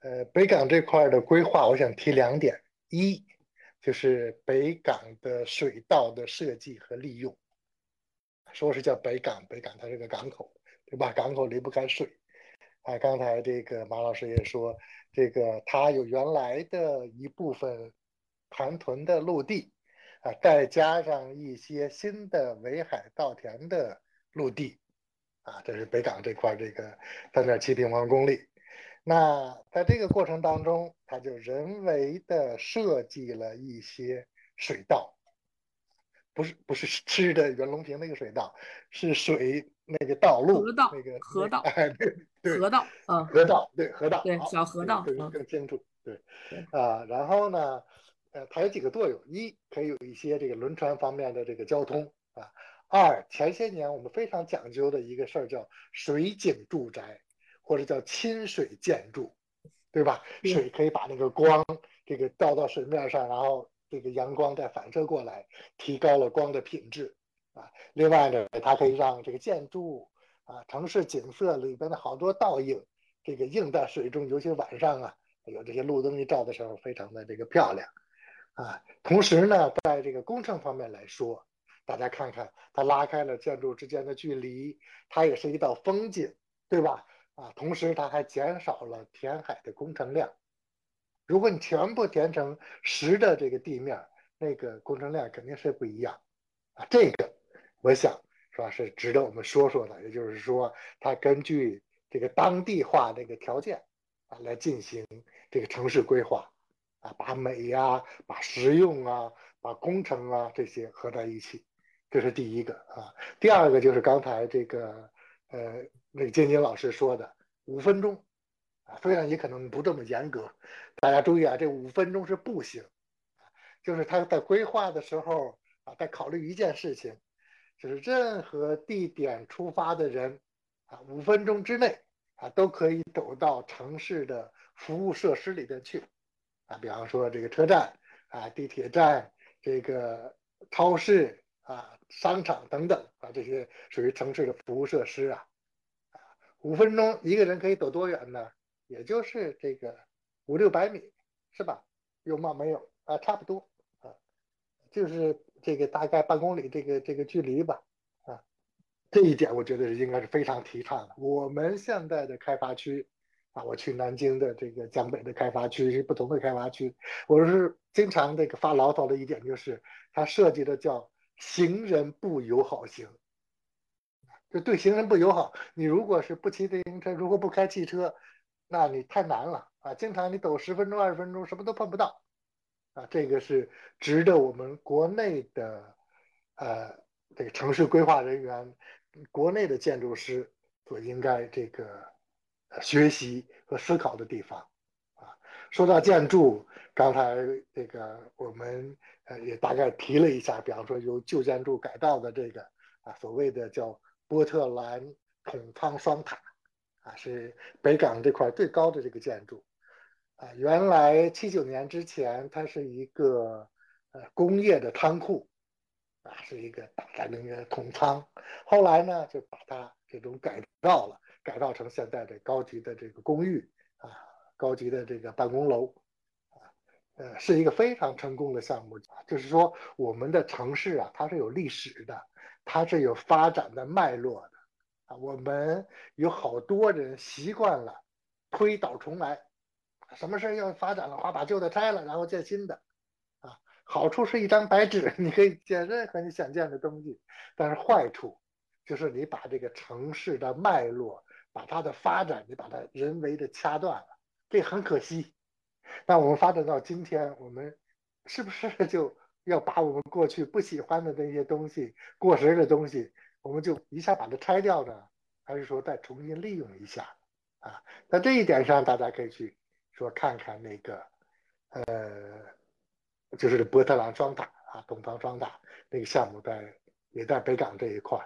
呃，北港这块的规划，我想提两点：一就是北港的水道的设计和利用，说是叫北港，北港它是个港口，对吧？港口离不开水啊。刚才这个马老师也说，这个它有原来的一部分。盘屯的陆地，啊，再加上一些新的围海稻田的陆地，啊，这是北港这块这个三点七平方公里。那在这个过程当中，他就人为的设计了一些水道，不是不是吃的袁隆平那个水稻，是水那个道路，河道那个河道，哎对，河道，嗯，河道对河道，对小河道，更更清楚，对，啊，然后呢？呃，它有几个作用：一，可以有一些这个轮船方面的这个交通啊；二，前些年我们非常讲究的一个事儿叫水景住宅，或者叫亲水建筑，对吧？水可以把那个光这个照到水面上，然后这个阳光再反射过来，提高了光的品质啊。另外呢，它可以让这个建筑啊、城市景色里边的好多倒影，这个映在水中，尤其晚上啊，有这些路灯一照的时候，非常的这个漂亮。啊，同时呢，在这个工程方面来说，大家看看，它拉开了建筑之间的距离，它也是一道风景，对吧？啊，同时它还减少了填海的工程量。如果你全部填成实的这个地面，那个工程量肯定是不一样。啊，这个我想是吧，是值得我们说说的。也就是说，它根据这个当地化这个条件啊，来进行这个城市规划。啊，把美呀，把实用啊，把工程啊这些合在一起，这是第一个啊。第二个就是刚才这个呃那个金金老师说的五分钟啊，虽然也可能不这么严格，大家注意啊，这五分钟是步行，就是他在规划的时候啊，在考虑一件事情，就是任何地点出发的人啊，五分钟之内啊都可以走到城市的服务设施里边去啊，比方说这个车站啊、地铁站、这个超市。啊，商场等等啊，这些属于城市的服务设施啊。五分钟一个人可以走多远呢？也就是这个五六百米，是吧？有吗？没有啊，差不多啊，就是这个大概半公里这个这个距离吧。啊，这一点我觉得是应该是非常提倡的。我们现在的开发区啊，我去南京的这个江北的开发区，是不同的开发区，我是经常这个发牢骚的一点就是，它设计的叫。行人不友好行，就对行人不友好。你如果是不骑自行车，如果不开汽车，那你太难了啊！经常你走十分钟、二十分钟，什么都碰不到啊！这个是值得我们国内的呃这个城市规划人员、国内的建筑师所应该这个学习和思考的地方啊。说到建筑，刚才这个我们。呃，也大概提了一下，比方说由旧建筑改造的这个啊，所谓的叫波特兰孔仓双塔，啊，是北港这块最高的这个建筑，啊，原来七九年之前它是一个呃工业的仓库，啊，是一个大的那个统仓，后来呢就把它这种改造了，改造成现在的高级的这个公寓啊，高级的这个办公楼。呃，是一个非常成功的项目，就是说我们的城市啊，它是有历史的，它是有发展的脉络的啊。我们有好多人习惯了推倒重来，什么事儿要发展了，话把旧的拆了，然后建新的啊。好处是一张白纸，*laughs* 你可以建任何你想建的东西，但是坏处就是你把这个城市的脉络，把它的发展，你把它人为的掐断了，这很可惜。那我们发展到今天，我们是不是就要把我们过去不喜欢的那些东西、过时的东西，我们就一下把它拆掉呢？还是说再重新利用一下？啊，在这一点上，大家可以去说看看那个，呃，就是波特兰双塔啊，东方双塔那个项目在也在北港这一块。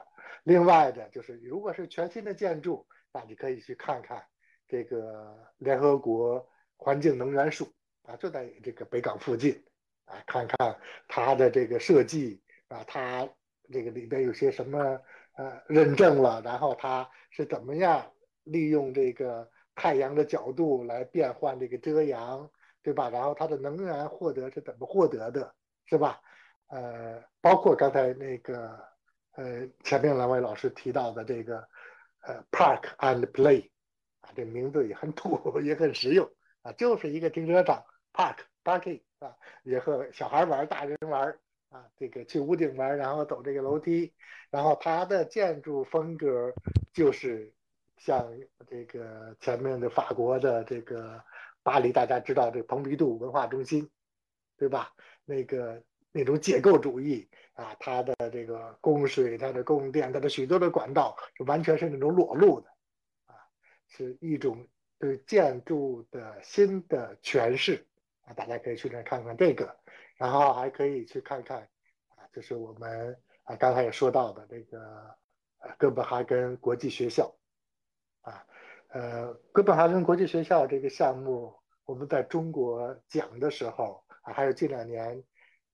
另外的就是，如果是全新的建筑，那你可以去看看这个联合国。环境能源署啊，就在这个北港附近啊，看看它的这个设计啊，它这个里边有些什么呃认证了，然后它是怎么样利用这个太阳的角度来变换这个遮阳，对吧？然后它的能源获得是怎么获得的，是吧？呃，包括刚才那个呃前面两位老师提到的这个呃 Park and Play 啊，这名字也很土，*laughs* 也很实用。啊，就是一个停车场，park parking 啊，也和小孩玩，大人玩啊，这个去屋顶玩，然后走这个楼梯，然后它的建筑风格就是像这个前面的法国的这个巴黎，大家知道这蓬皮杜文化中心，对吧？那个那种解构主义啊，它的这个供水、它的供电、它的许多的管道，就完全是那种裸露的，啊，是一种。对建筑的新的诠释大家可以去那看看这个，然后还可以去看看啊，就是我们啊刚才也说到的这个呃哥本哈根国际学校啊，呃哥本哈根国际学校这个项目，我们在中国讲的时候啊，还有近两年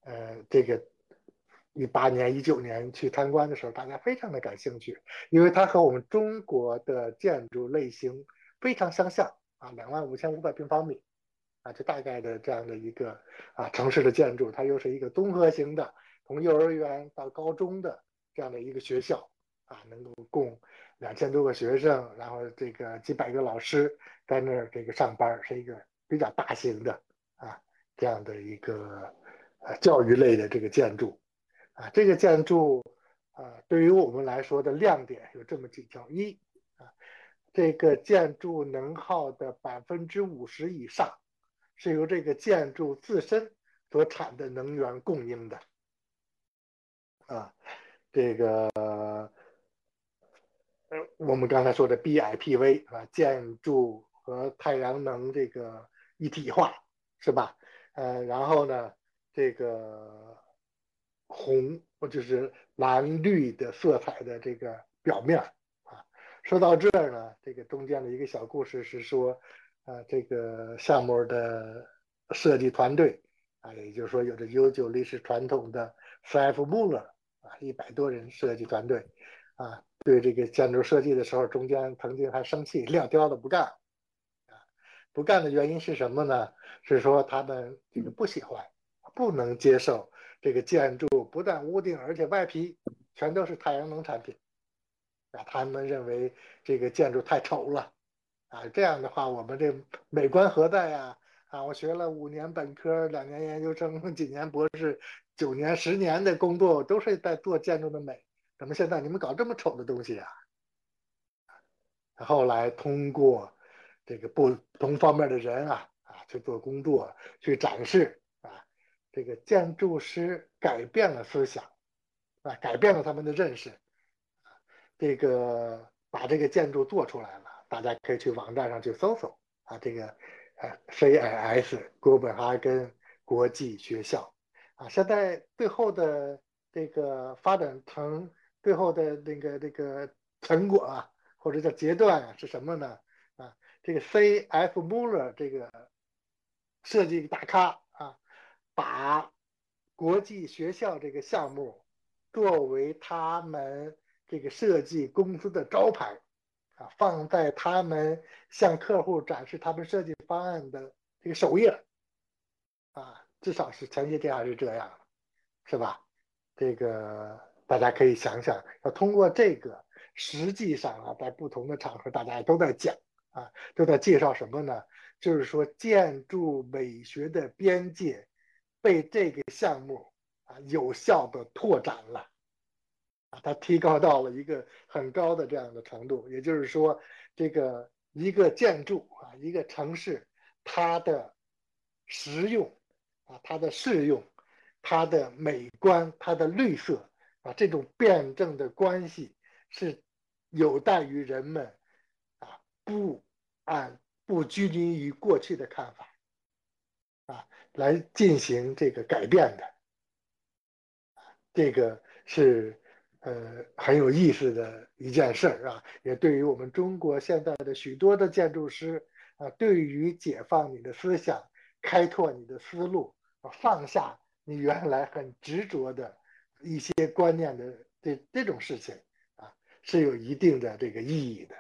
呃这个一八年、一九年去参观的时候，大家非常的感兴趣，因为它和我们中国的建筑类型。非常相像啊，两万五千五百平方米啊，就大概的这样的一个啊城市的建筑，它又是一个综合型的，从幼儿园到高中的这样的一个学校啊，能够供两千多个学生，然后这个几百个老师在那儿这个上班，是一个比较大型的啊这样的一个呃教育类的这个建筑啊，这个建筑啊对于我们来说的亮点有这么几条：一啊。这个建筑能耗的百分之五十以上，是由这个建筑自身所产的能源供应的。啊，这个呃，我们刚才说的 BIPV 啊，建筑和太阳能这个一体化，是吧？呃，然后呢，这个红就是蓝绿的色彩的这个表面啊。说到这儿呢，这个中间的一个小故事是说，啊，这个项目的设计团队啊，也就是说有着悠久历史传统的 CF Muller 啊，一百多人设计团队啊。对这个建筑设计的时候，中间曾经还生气撂挑子不干，啊，不干的原因是什么呢？是说他们这个不喜欢，不能接受这个建筑不但屋顶，而且外皮全都是太阳能产品，啊，他们认为这个建筑太丑了，啊，这样的话我们这美观何在呀？啊，我学了五年本科，两年研究生，几年博士，九年、十年的工作，都是在做建筑的美。怎么现在你们搞这么丑的东西啊？后来通过这个不同方面的人啊啊去做工作，去展示啊，这个建筑师改变了思想啊，改变了他们的认识，这个把这个建筑做出来了，大家可以去网站上去搜搜啊，这个呃 CIS 哥本哈根国际学校啊，现在最后的这个发展成。最后的那个那个成果啊，或者叫阶段啊，是什么呢？啊，这个 C.F. Muller 这个设计大咖啊，把国际学校这个项目作为他们这个设计公司的招牌啊，放在他们向客户展示他们设计方案的这个首页啊，至少是前些天还是这样，是吧？这个。大家可以想想，要通过这个，实际上啊，在不同的场合，大家也都在讲啊，都在介绍什么呢？就是说，建筑美学的边界被这个项目啊有效的拓展了，啊，它提高到了一个很高的这样的程度。也就是说，这个一个建筑啊，一个城市，它的实用啊，它的适用，它的美观，它的绿色。啊，这种辩证的关系是有待于人们啊不按不拘泥于过去的看法啊来进行这个改变的，这个是呃很有意思的一件事儿啊，也对于我们中国现在的许多的建筑师啊，对于解放你的思想、开拓你的思路啊，放下你原来很执着的。一些观念的这这种事情啊，是有一定的这个意义的，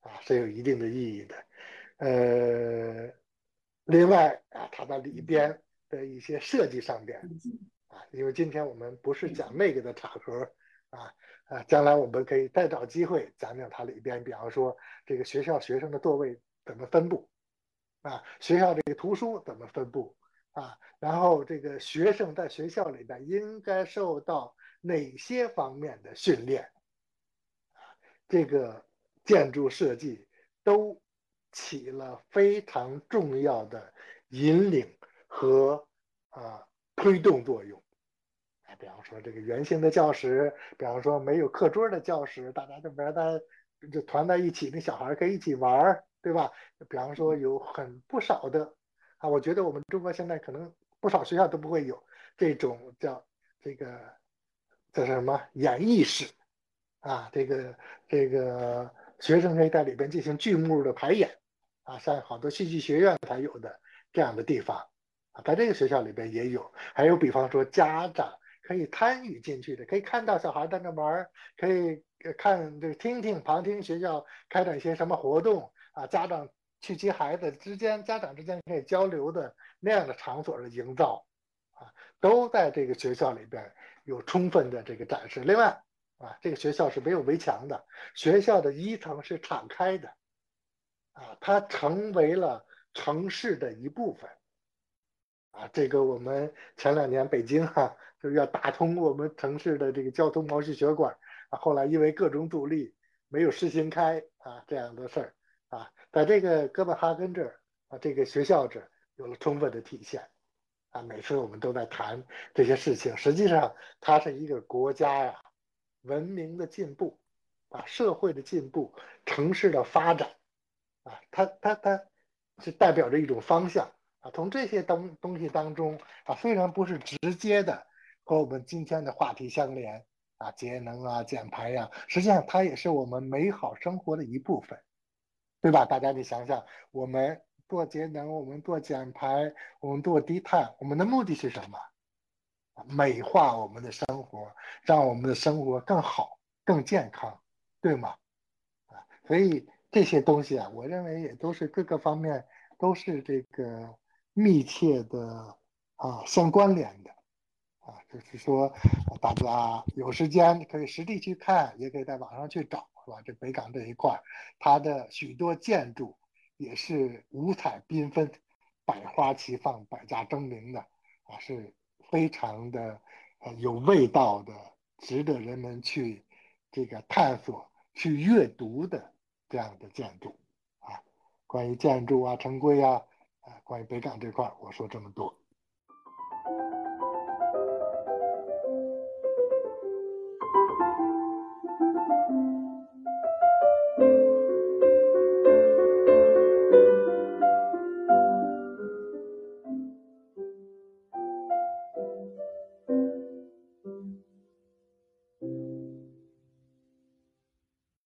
啊，是有一定的意义的。呃，另外啊，它的里边的一些设计上边啊，因为今天我们不是讲那个的场合啊啊，将来我们可以再找机会讲讲它里边，比方说这个学校学生的座位怎么分布啊，学校这个图书怎么分布。啊，然后这个学生在学校里边应该受到哪些方面的训练？啊，这个建筑设计都起了非常重要的引领和啊推动作用。哎，比方说这个圆形的教室，比方说没有课桌的教室，大家就玩在就团在一起，那小孩可以一起玩，对吧？比方说有很不少的。啊，我觉得我们中国现在可能不少学校都不会有这种叫这个叫什么演艺室啊，这个这个学生可以在里边进行剧目的排演啊，像好多戏剧学院才有的这样的地方啊，在这个学校里边也有。还有比方说家长可以参与进去的，可以看到小孩在那玩，可以看这个听听旁听学校开展一些什么活动啊，家长。去接孩子之间、家长之间可以交流的那样的场所的营造，啊，都在这个学校里边有充分的这个展示。另外，啊，这个学校是没有围墙的，学校的一层是敞开的，啊，它成为了城市的一部分，啊，这个我们前两年北京哈就是要打通我们城市的这个交通毛细血管，啊，后来因为各种阻力没有实行开啊这样的事儿。啊，在这个哥本哈根这儿啊，这个学校这儿有了充分的体现，啊，每次我们都在谈这些事情，实际上它是一个国家呀文明的进步，啊，社会的进步，城市的发展，啊，它它它是代表着一种方向啊。从这些东东西当中啊，虽然不是直接的和我们今天的话题相连啊，节能啊、减排呀，实际上它也是我们美好生活的一部分，对吧？大家你想想，我们做节能，我们做减排，我们做低碳，我们的目的是什么？美化我们的生活，让我们的生活更好、更健康，对吗？啊，所以这些东西啊，我认为也都是各个方面都是这个密切的啊相关联的啊，就是说大家有时间可以实地去看，也可以在网上去找，是吧？这北港这一块，它的许多建筑也是五彩缤纷、百花齐放、百家争鸣的啊，是。非常的有味道的，值得人们去这个探索、去阅读的这样的建筑啊。关于建筑啊、城规啊，啊，关于北港这块，我说这么多。